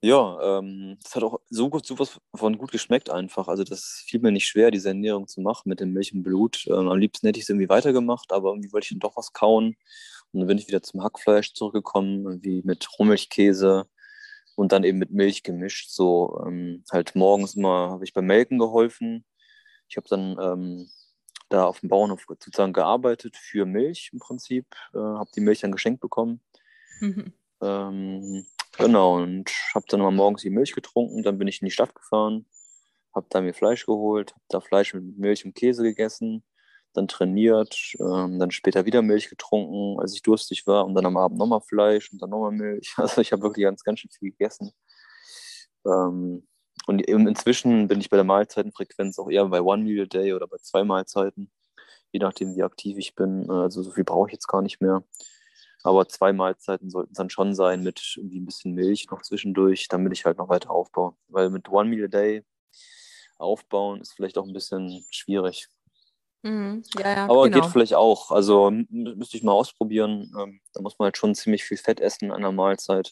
Ja, ähm, das hat auch so gut, sowas von gut geschmeckt einfach. Also das fiel mir nicht schwer, diese Ernährung zu machen mit dem Milch und Blut. Ähm, am liebsten hätte ich es irgendwie weitergemacht, aber irgendwie wollte ich dann doch was kauen. Und dann bin ich wieder zum Hackfleisch zurückgekommen, irgendwie mit Rohmilchkäse und dann eben mit Milch gemischt. So ähm, halt morgens immer habe ich beim Melken geholfen. Ich habe dann ähm, da auf dem Bauernhof sozusagen gearbeitet für Milch im Prinzip. Äh, habe die Milch dann geschenkt bekommen. Mhm. <laughs> Ähm, genau, und habe dann mal morgens die Milch getrunken, dann bin ich in die Stadt gefahren, habe da mir Fleisch geholt, habe da Fleisch mit Milch und Käse gegessen. dann trainiert, ähm, dann später wieder Milch getrunken, als ich durstig war und dann am Abend nochmal Fleisch und dann nochmal Milch. <laughs> Also ich habe wirklich ganz, ganz schön viel gegessen. Ähm, und inzwischen bin ich bei der Mahlzeitenfrequenz auch eher bei One Meal a Day oder bei zwei Mahlzeiten, je nachdem, wie aktiv ich bin. Also so viel brauche ich jetzt gar nicht mehr. Aber zwei Mahlzeiten sollten es dann schon sein mit irgendwie ein bisschen Milch noch zwischendurch, damit ich halt noch weiter aufbaue. Weil mit One Meal a Day aufbauen ist vielleicht auch ein bisschen schwierig. Mhm. Ja, ja, Aber genau. geht vielleicht auch. Also müsste ich mal ausprobieren. Ähm, da muss man halt schon ziemlich viel Fett essen an einer Mahlzeit,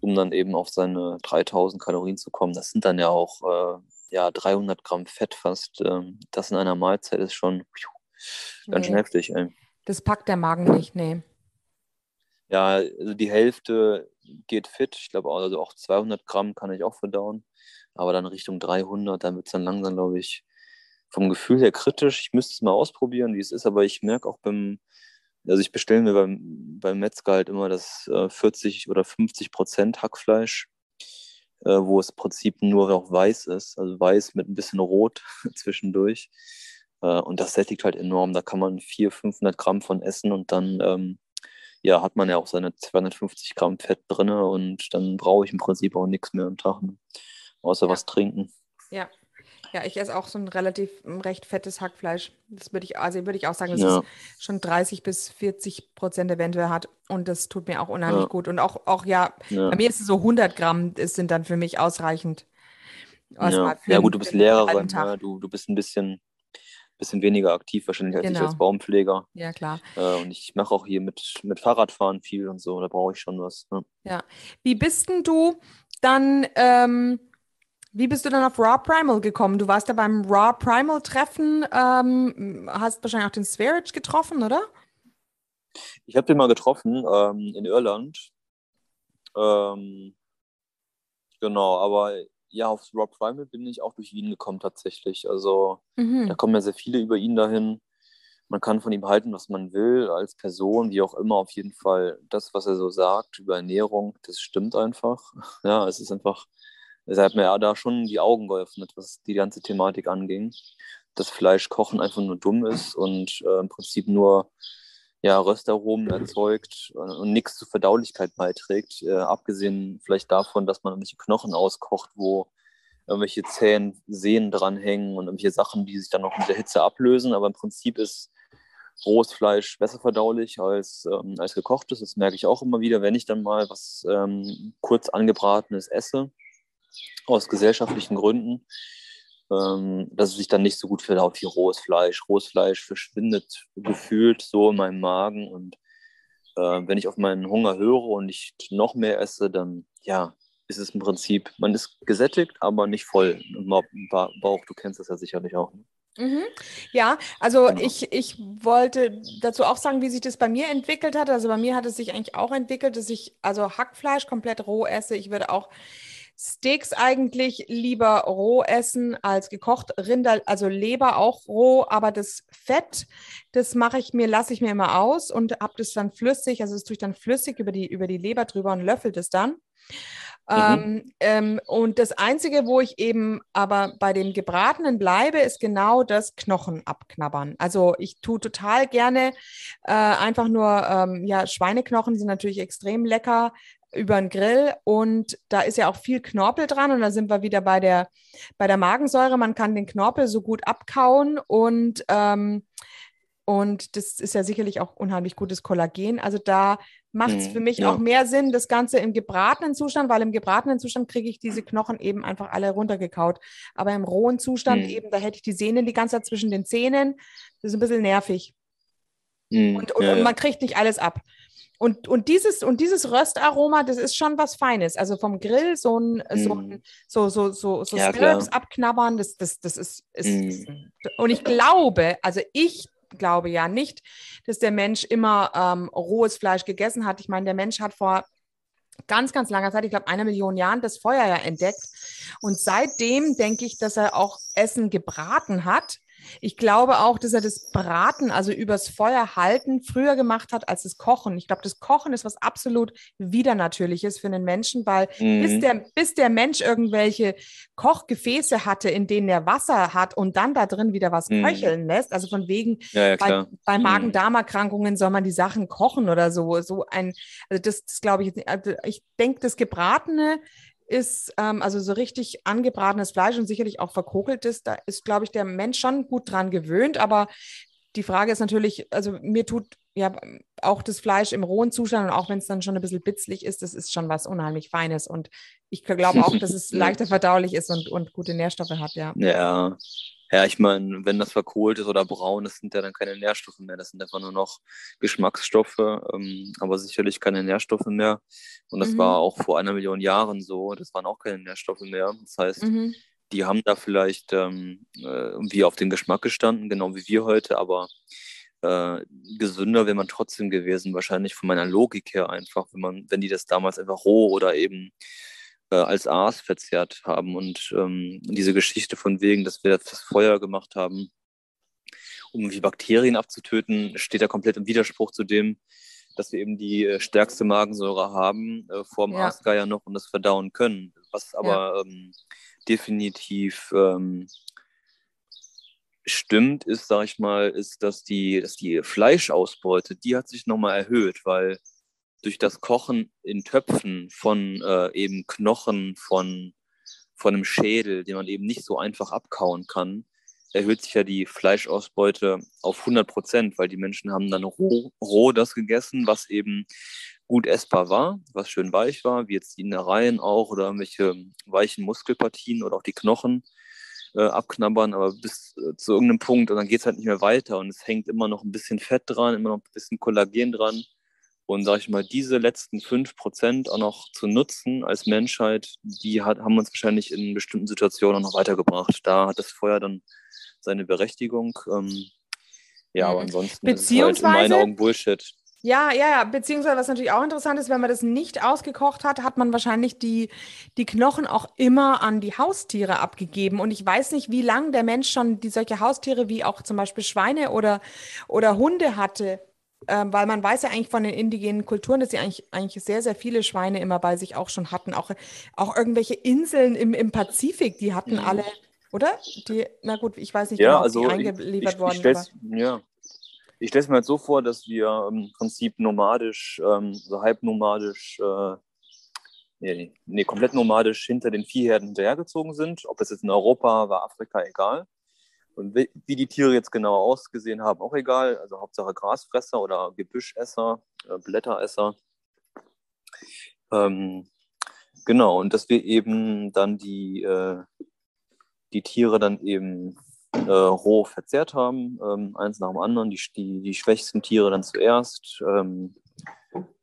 um dann eben auf seine 3000 Kalorien zu kommen. Das sind dann ja auch äh, ja, 300 Gramm Fett fast. Ähm, das in einer Mahlzeit ist schon pfiuh, ganz schön Nee. heftig. Ey. Das packt der Magen nicht, nee. Ja, also die Hälfte geht fit. Ich glaube, also auch 200 Gramm kann ich auch verdauen. Aber dann Richtung 300, dann wird es dann langsam, glaube ich, vom Gefühl her kritisch. Ich müsste es mal ausprobieren, wie es ist. Aber ich merke auch beim, also ich bestelle mir beim, beim Metzger halt immer das äh, 40 oder 50 Prozent Hackfleisch, äh, wo es im Prinzip nur noch weiß ist. Also weiß mit ein bisschen Rot <laughs> zwischendurch. Äh, und das sättigt halt enorm. Da kann man 400, 500 Gramm von essen und dann ähm, ja, hat man ja auch seine 250 Gramm Fett drin und dann brauche ich im Prinzip auch nichts mehr am Tag, ne? außer Ja. was trinken. Ja. Ja, ich esse auch so ein relativ ähm, recht fettes Hackfleisch. Das würde ich, also würde ich auch sagen, dass Ja. es schon 30 bis 40 Prozent eventuell hat. Und das tut mir auch unheimlich Ja. gut. Und auch, auch ja, bei mir ist es so 100 Gramm, das sind dann für mich ausreichend. Ja. ja, gut, du bist Lehrerin, ne? du, du bist ein bisschen, bisschen weniger aktiv wahrscheinlich als ich Genau. als Baumpfleger. Ja, klar. Äh, und ich mache auch hier mit, mit Fahrradfahren viel und so, da brauche ich schon was. Ne? Wie bist denn du dann, ähm, wie bist du dann auf Raw Primal gekommen? Du warst ja beim Raw Primal Treffen, ähm, hast wahrscheinlich auch den Sverage getroffen, oder? Ich habe den mal getroffen ähm, in Irland. Ähm, genau, aber ja, aufs Rob Primal bin ich auch durch ihn gekommen tatsächlich. Also Mhm. Da kommen ja sehr viele über ihn dahin. Man kann von ihm halten, was man will, als Person, wie auch immer. Auf jeden Fall das, was er so sagt über Ernährung, das stimmt einfach. <laughs> Ja, es ist einfach, es hat mir ja da schon die Augen geöffnet, was die ganze Thematik anging. Dass Fleischkochen einfach nur dumm ist und äh, im Prinzip nur ja, Röstaromen erzeugt und, und nichts zur Verdaulichkeit beiträgt. Äh, abgesehen vielleicht davon, dass man irgendwelche Knochen auskocht, wo irgendwelche Zähne, Sehnen dranhängen und irgendwelche Sachen, die sich dann noch mit der Hitze ablösen. Aber im Prinzip ist rohes Fleisch besser verdaulich als, ähm, als gekochtes. Das merke ich auch immer wieder, wenn ich dann mal was ähm, kurz angebratenes esse, aus gesellschaftlichen Gründen, dass es sich dann nicht so gut verdaut wie rohes Fleisch. Rohes Fleisch verschwindet gefühlt so in meinem Magen und äh, wenn ich auf meinen Hunger höre und nicht noch mehr esse, dann ja, ist es im Prinzip, man ist gesättigt, aber nicht voll im Ba- Ba- Bauch. Du kennst das ja sicherlich auch. Ne? Mhm. Ja, also Genau. ich, ich wollte dazu auch sagen, wie sich das bei mir entwickelt hat. Also bei mir hat es sich eigentlich auch entwickelt, dass ich also Hackfleisch komplett roh esse. Ich würde auch Steaks eigentlich lieber roh essen als gekocht. Rinder, also Leber auch roh, aber das Fett, das mache ich mir, lasse ich mir immer aus und habe das dann flüssig, also das tue ich dann flüssig über die, über die Leber drüber und löffel das dann. Ähm, ähm, und das Einzige, wo ich eben aber bei dem Gebratenen bleibe, ist genau das Knochen abknabbern. Also ich tue total gerne äh, einfach nur, ähm, ja, Schweineknochen sind natürlich extrem lecker über den Grill und da ist ja auch viel Knorpel dran und da sind wir wieder bei der, bei der Magensäure. Man kann den Knorpel so gut abkauen und ähm, und das ist ja sicherlich auch unheimlich gutes Kollagen. Also da macht es Mhm, für mich ja. auch mehr Sinn, das Ganze im gebratenen Zustand, weil im gebratenen Zustand kriege ich diese Knochen eben einfach alle runtergekaut. Aber im rohen Zustand Mhm. eben, da hätte ich die Sehnen die ganze Zeit zwischen den Zähnen. Das ist ein bisschen nervig. Mhm, Und, und, ja, und man kriegt nicht alles ab. Und, und, dieses, und dieses Röstaroma, das ist schon was Feines. Also vom Grill so ein, so, ein, Mhm. so, so, so, so Ja, abknabbern, das, das, das ist, ist, ist und ich glaube, also ich glaube ja nicht, dass der Mensch immer ähm, rohes Fleisch gegessen hat. Ich meine, der Mensch hat vor ganz, ganz langer Zeit, ich glaube einer Million Jahren, das Feuer ja entdeckt. Und seitdem denke ich, dass er auch Essen gebraten hat. Ich glaube auch, dass er das Braten, also übers Feuer halten, früher gemacht hat als das Kochen. Ich glaube, das Kochen ist was absolut Widernatürliches für einen Menschen, weil Mhm. bis, der, bis der Mensch irgendwelche Kochgefäße hatte, in denen er Wasser hat und dann da drin wieder was Mhm. köcheln lässt, also von wegen, Ja, ja, bei, bei Mhm. Magen-Darm-Erkrankungen soll man die Sachen kochen oder so. So ein, also das, das glaube ich jetzt nicht. Also ich denke, das Gebratene ist, ähm, also so richtig angebratenes Fleisch und sicherlich auch verkokeltes, da ist, glaube ich, der Mensch schon gut dran gewöhnt. Aber die Frage ist natürlich, also mir tut ja auch das Fleisch im rohen Zustand und auch wenn es dann schon ein bisschen bitzlig ist, das ist schon was unheimlich Feines. Und ich glaube auch, dass es <laughs> leichter verdaulich ist und, und gute Nährstoffe hat, ja. Ja, ja, ich meine, wenn das verkohlt ist oder braun ist, sind ja dann keine Nährstoffe mehr. Das sind einfach nur noch Geschmacksstoffe, ähm, aber sicherlich keine Nährstoffe mehr. Und das Mhm. war auch vor einer Million Jahren so. Das waren auch keine Nährstoffe mehr. Das heißt, Mhm. die haben da vielleicht ähm, äh, irgendwie auf den Geschmack gestanden, genau wie wir heute, aber äh, gesünder wäre man trotzdem gewesen, wahrscheinlich von meiner Logik her einfach, wenn man, wenn die das damals einfach roh oder eben äh, als Aas verzehrt haben und ähm, diese Geschichte von wegen, dass wir das Feuer gemacht haben, um die Bakterien abzutöten, steht da komplett im Widerspruch zu dem, dass wir eben die äh, stärkste Magensäure haben äh, vor dem Ja. Aasgeier noch und das verdauen können. Was aber ähm, definitiv ähm, stimmt, ist, sag ich mal, ist, dass die, dass die Fleischausbeute, die hat sich nochmal erhöht, weil durch das Kochen in Töpfen von äh, eben Knochen, von, von einem Schädel, den man eben nicht so einfach abkauen kann, erhöht sich ja die Fleischausbeute auf 100 Prozent, weil die Menschen haben dann roh, roh das gegessen, was eben gut essbar war, was schön weich war, wie jetzt die Innereien auch oder irgendwelche weichen Muskelpartien oder auch die Knochen äh, abknabbern, aber bis äh, zu irgendeinem Punkt und dann geht es halt nicht mehr weiter und es hängt immer noch ein bisschen Fett dran, immer noch ein bisschen Kollagen dran. Und sage ich mal, diese letzten 5% auch noch zu nutzen als Menschheit, die hat, haben uns wahrscheinlich in bestimmten Situationen auch noch weitergebracht. Da hat das Feuer dann seine Berechtigung. Ähm, ja, aber Mhm. ansonsten ist es halt in meinen Augen Bullshit. Ja, ja, ja, beziehungsweise was natürlich auch interessant ist, wenn man das nicht ausgekocht hat, hat man wahrscheinlich die, die Knochen auch immer an die Haustiere abgegeben. Und ich weiß nicht, wie lange der Mensch schon die solche Haustiere wie auch zum Beispiel Schweine oder, oder Hunde hatte. Ähm, weil man weiß ja eigentlich von den indigenen Kulturen, dass sie eigentlich, eigentlich sehr, sehr viele Schweine immer bei sich auch schon hatten. Auch, auch irgendwelche Inseln im, im Pazifik, die hatten Mhm. alle, oder? Die, na gut, ich weiß nicht Ja, genau, ob also die eingeliefert ich, worden ich sind. stell's, ja. Ich stelle es mir halt so vor, dass wir im Prinzip nomadisch, ähm, so halb nomadisch, äh, nee, nee, komplett nomadisch hinter den Viehherden hinterhergezogen sind. Ob das jetzt in Europa war, Afrika, egal. Und wie, die Tiere jetzt genau ausgesehen haben, auch egal. Also Hauptsache Grasfresser oder Gebüschesser, äh, Blätteresser. Ähm, genau, und dass wir eben dann die, äh, die Tiere dann eben äh, roh verzehrt haben, ähm, eins nach dem anderen, die, die, die schwächsten Tiere dann zuerst ähm,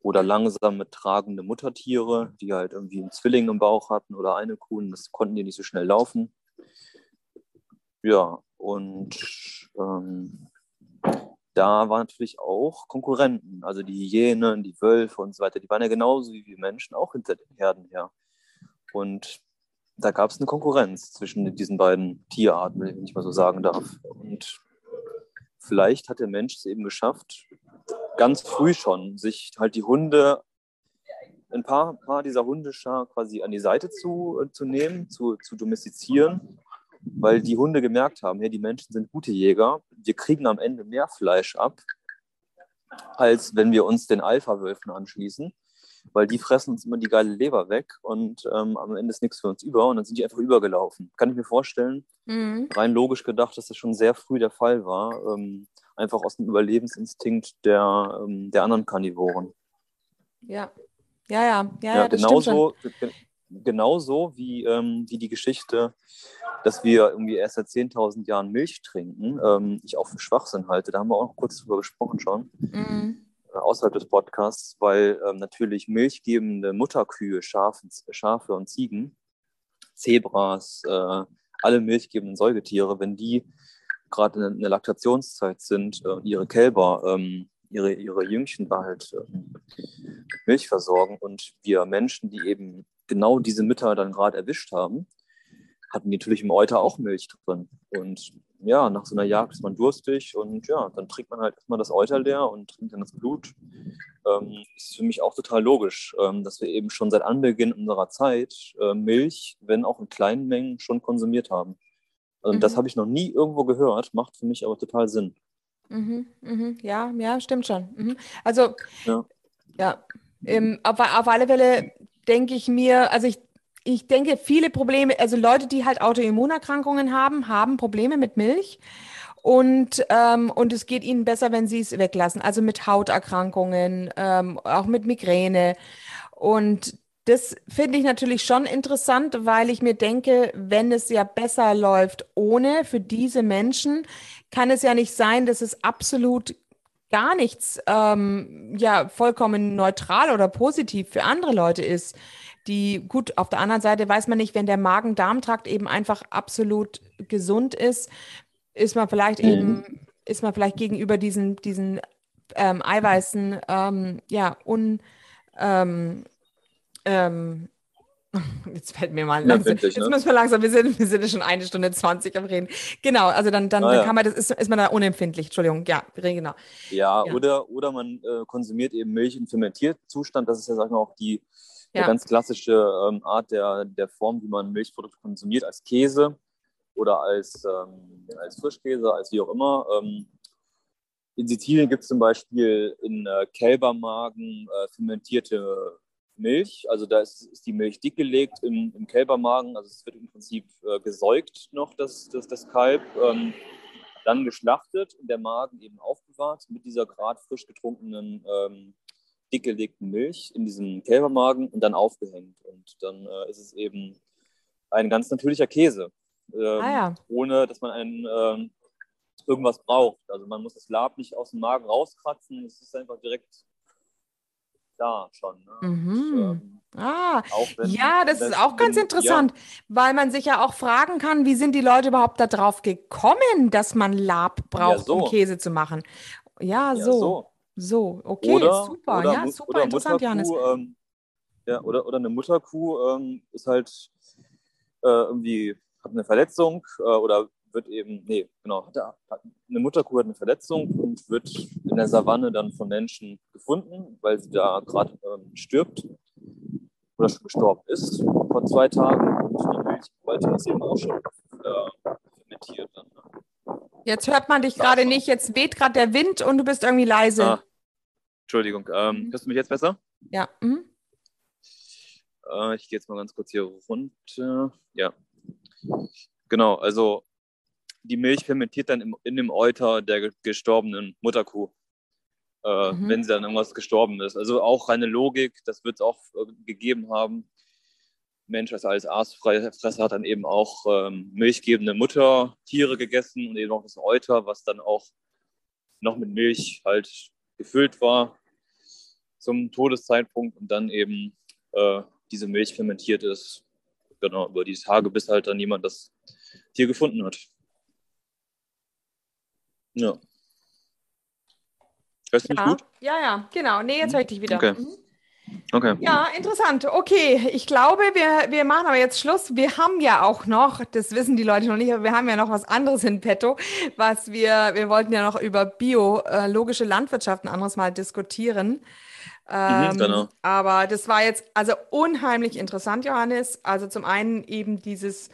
oder langsam tragende Muttertiere, die halt irgendwie einen Zwilling im Bauch hatten oder eine Kuh, das konnten die nicht so schnell laufen. Ja, und ähm, da waren natürlich auch Konkurrenten, also die Hyänen, die Wölfe und so weiter, die waren ja genauso wie wir Menschen auch hinter den Herden her. Und da gab es eine Konkurrenz zwischen diesen beiden Tierarten, wenn ich mal so sagen darf. Und vielleicht hat der Mensch es eben geschafft, ganz früh schon, sich halt die Hunde, ein paar, paar dieser Hundeschar quasi an die Seite zu, äh, zu nehmen, zu, zu domestizieren, weil die Hunde gemerkt haben, hey, die Menschen sind gute Jäger, wir kriegen am Ende mehr Fleisch ab, als wenn wir uns den Alpha-Wölfen anschließen weil die fressen uns immer die geile Leber weg und ähm, am Ende ist nichts für uns über und dann sind die einfach übergelaufen. Kann ich mir vorstellen, Mhm. rein logisch gedacht, dass das schon sehr früh der Fall war, ähm, einfach aus dem Überlebensinstinkt der, ähm, der anderen Karnivoren. Ja, ja, ja, ja, Ja, ja, genauso, ge genauso wie, ähm, wie die Geschichte, dass wir irgendwie erst seit 10.000 Jahren Milch trinken, ähm, ich auch für Schwachsinn halte. Da haben wir auch noch kurz drüber gesprochen schon. Mhm. äh, außerhalb des Podcasts, weil ähm, natürlich milchgebende Mutterkühe, Schafe, Schafe und Ziegen, Zebras, äh, alle milchgebenden Säugetiere, wenn die gerade in der Laktationszeit sind, äh, ihre Kälber, ähm, ihre, ihre Jüngchen da halt ähm, mit Milch versorgen und wir Menschen, die eben genau diese Mütter dann gerade erwischt haben, hatten die natürlich im Euter auch Milch drin. Und ja, nach so einer Jagd ist man durstig und ja, dann trinkt man halt erstmal das Euter leer und trinkt dann das Blut. Ähm, ist für mich auch total logisch, ähm, dass wir eben schon seit Anbeginn unserer Zeit äh, Milch, wenn auch in kleinen Mengen, schon konsumiert haben. Also mhm. das habe ich noch nie irgendwo gehört, macht für mich aber total Sinn. Mhm, mhm, ja, ja, stimmt schon. Mhm. Also, ja, ja ähm, auf, auf alle Fälle denke ich mir, also ich ich denke, viele Probleme, also Leute, die halt Autoimmunerkrankungen haben, haben Probleme mit Milch. Und, ähm, und es geht ihnen besser, wenn sie es weglassen. Also mit Hauterkrankungen, ähm, auch mit Migräne. Und das finde ich natürlich schon interessant, weil ich mir denke, wenn es ja besser läuft ohne für diese Menschen, kann es ja nicht sein, dass es absolut gar nichts ähm, ja vollkommen neutral oder positiv für andere Leute ist die, gut, auf der anderen Seite weiß man nicht, wenn der Magen-Darm-Trakt eben einfach absolut gesund ist, ist man vielleicht mhm. eben, ist man vielleicht gegenüber diesen, diesen ähm, Eiweißen, ähm, ja, un, ähm, ähm <laughs> Jetzt fällt mir mal langsam. Jetzt ne? müssen wir langsam, wir sind, wir sind schon eine Stunde 20 am Reden. Genau, also dann, dann, ah, dann kann man, das ist, ist man da unempfindlich, Entschuldigung, ja, genau. Ja, ja. Oder, oder man äh, konsumiert eben Milch im Fermentierzustand, das ist ja, sag ich mal, auch die, ja. Eine ganz klassische ähm, Art der, der Form, wie man Milchprodukte konsumiert, als Käse oder als, ähm, als Frischkäse, als wie auch immer. Ähm, in Sizilien gibt es zum Beispiel in äh, Kälbermagen äh, fermentierte Milch. Also da ist, ist, die Milch dickgelegt im, im Kälbermagen. Also es wird im Prinzip äh, gesäugt noch, das, das, das Kalb. Ähm, dann geschlachtet und der Magen eben aufbewahrt mit dieser gerade frisch getrunkenen ähm, dick gelegten Milch in diesem Kälbermagen und dann aufgehängt. Und dann äh, ist es eben ein ganz natürlicher Käse, ähm, ah, ja. ohne dass man einen, ähm, irgendwas braucht. Also man muss das Lab nicht aus dem Magen rauskratzen, es ist einfach direkt da schon. Ne? Mhm. Und, ähm, ah, wenn, ja, das, das ist auch ganz interessant, ja. weil man sich ja auch fragen kann, wie sind die Leute überhaupt darauf gekommen, dass man Lab braucht, ja, so. um Käse zu machen? Ja, ja so. so. So, okay, oder, super. Oder, ja, super interessant, Janis. Ähm, ja, oder, oder eine Mutterkuh ähm, ist halt äh, irgendwie, hat eine Verletzung äh, oder wird eben, nee, genau, hat, hat, eine Mutterkuh hat eine Verletzung und wird in der Savanne dann von Menschen gefunden, weil sie da gerade ähm, stirbt oder schon gestorben ist vor zwei Tagen und die Milch ist eben auch schon äh, fermentiert. Dann, ne? Jetzt hört man dich gerade nicht, jetzt weht gerade der Wind und du bist irgendwie leise. Ah, Entschuldigung, ähm, mhm. hörst du mich jetzt besser? Ja. Mhm. Äh, ich gehe jetzt mal ganz kurz hier runter. Ja. Genau, also die Milch fermentiert dann im, in dem Euter der gestorbenen Mutterkuh, äh, mhm. wenn sie dann irgendwas gestorben ist. Also auch reine Logik, das wird es auch äh, gegeben haben. Mensch, als alles Aasfresser hat dann eben auch ähm, milchgebende Muttertiere gegessen und eben auch das Euter, was dann auch noch mit Milch halt gefüllt war zum Todeszeitpunkt und dann eben äh, diese Milch fermentiert ist. Genau, über die Tage, bis halt dann jemand das Tier gefunden hat. Ja. Hörst du mich ja. gut? Ja, ja, genau. Nee, jetzt höre ich dich wieder. Okay. Mhm. Okay. Ja, interessant. Okay, ich glaube, wir, wir machen aber jetzt Schluss. Wir haben ja auch noch, das wissen die Leute noch nicht, aber wir haben ja noch was anderes in petto, was wir, wir wollten ja noch über biologische Landwirtschaft ein anderes Mal diskutieren. Mhm, ähm, genau. Aber das war jetzt also unheimlich interessant, Johannes. Also zum einen eben dieses,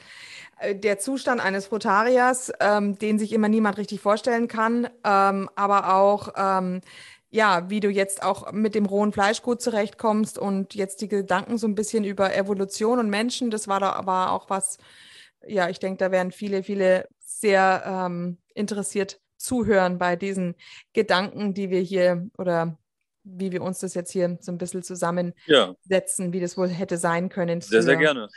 äh, der Zustand eines Frutariers, ähm, den sich immer niemand richtig vorstellen kann, ähm, aber auch ähm, ja, wie du jetzt auch mit dem rohen Fleisch gut zurechtkommst und jetzt die Gedanken so ein bisschen über Evolution und Menschen, das war da aber auch was, ja, ich denke, da werden viele, viele sehr ähm, interessiert zuhören bei diesen Gedanken, die wir hier oder wie wir uns das jetzt hier so ein bisschen zusammensetzen, ja. wie das wohl hätte sein können. Sehr, sehr gerne.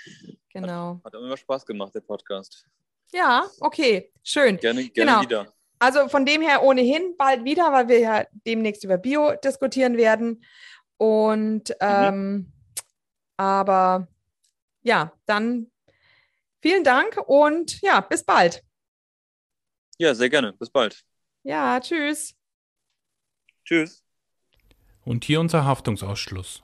Genau. Hat, hat immer Spaß gemacht, der Podcast. Ja, okay, schön. Gerne, gerne genau. wieder. Also von dem her ohnehin bald wieder, weil wir ja demnächst über Bio diskutieren werden. Und mhm. ähm, aber ja, dann vielen Dank und ja, bis bald. Ja, sehr gerne. Bis bald. Ja, tschüss. Tschüss. Und hier unser Haftungsausschluss.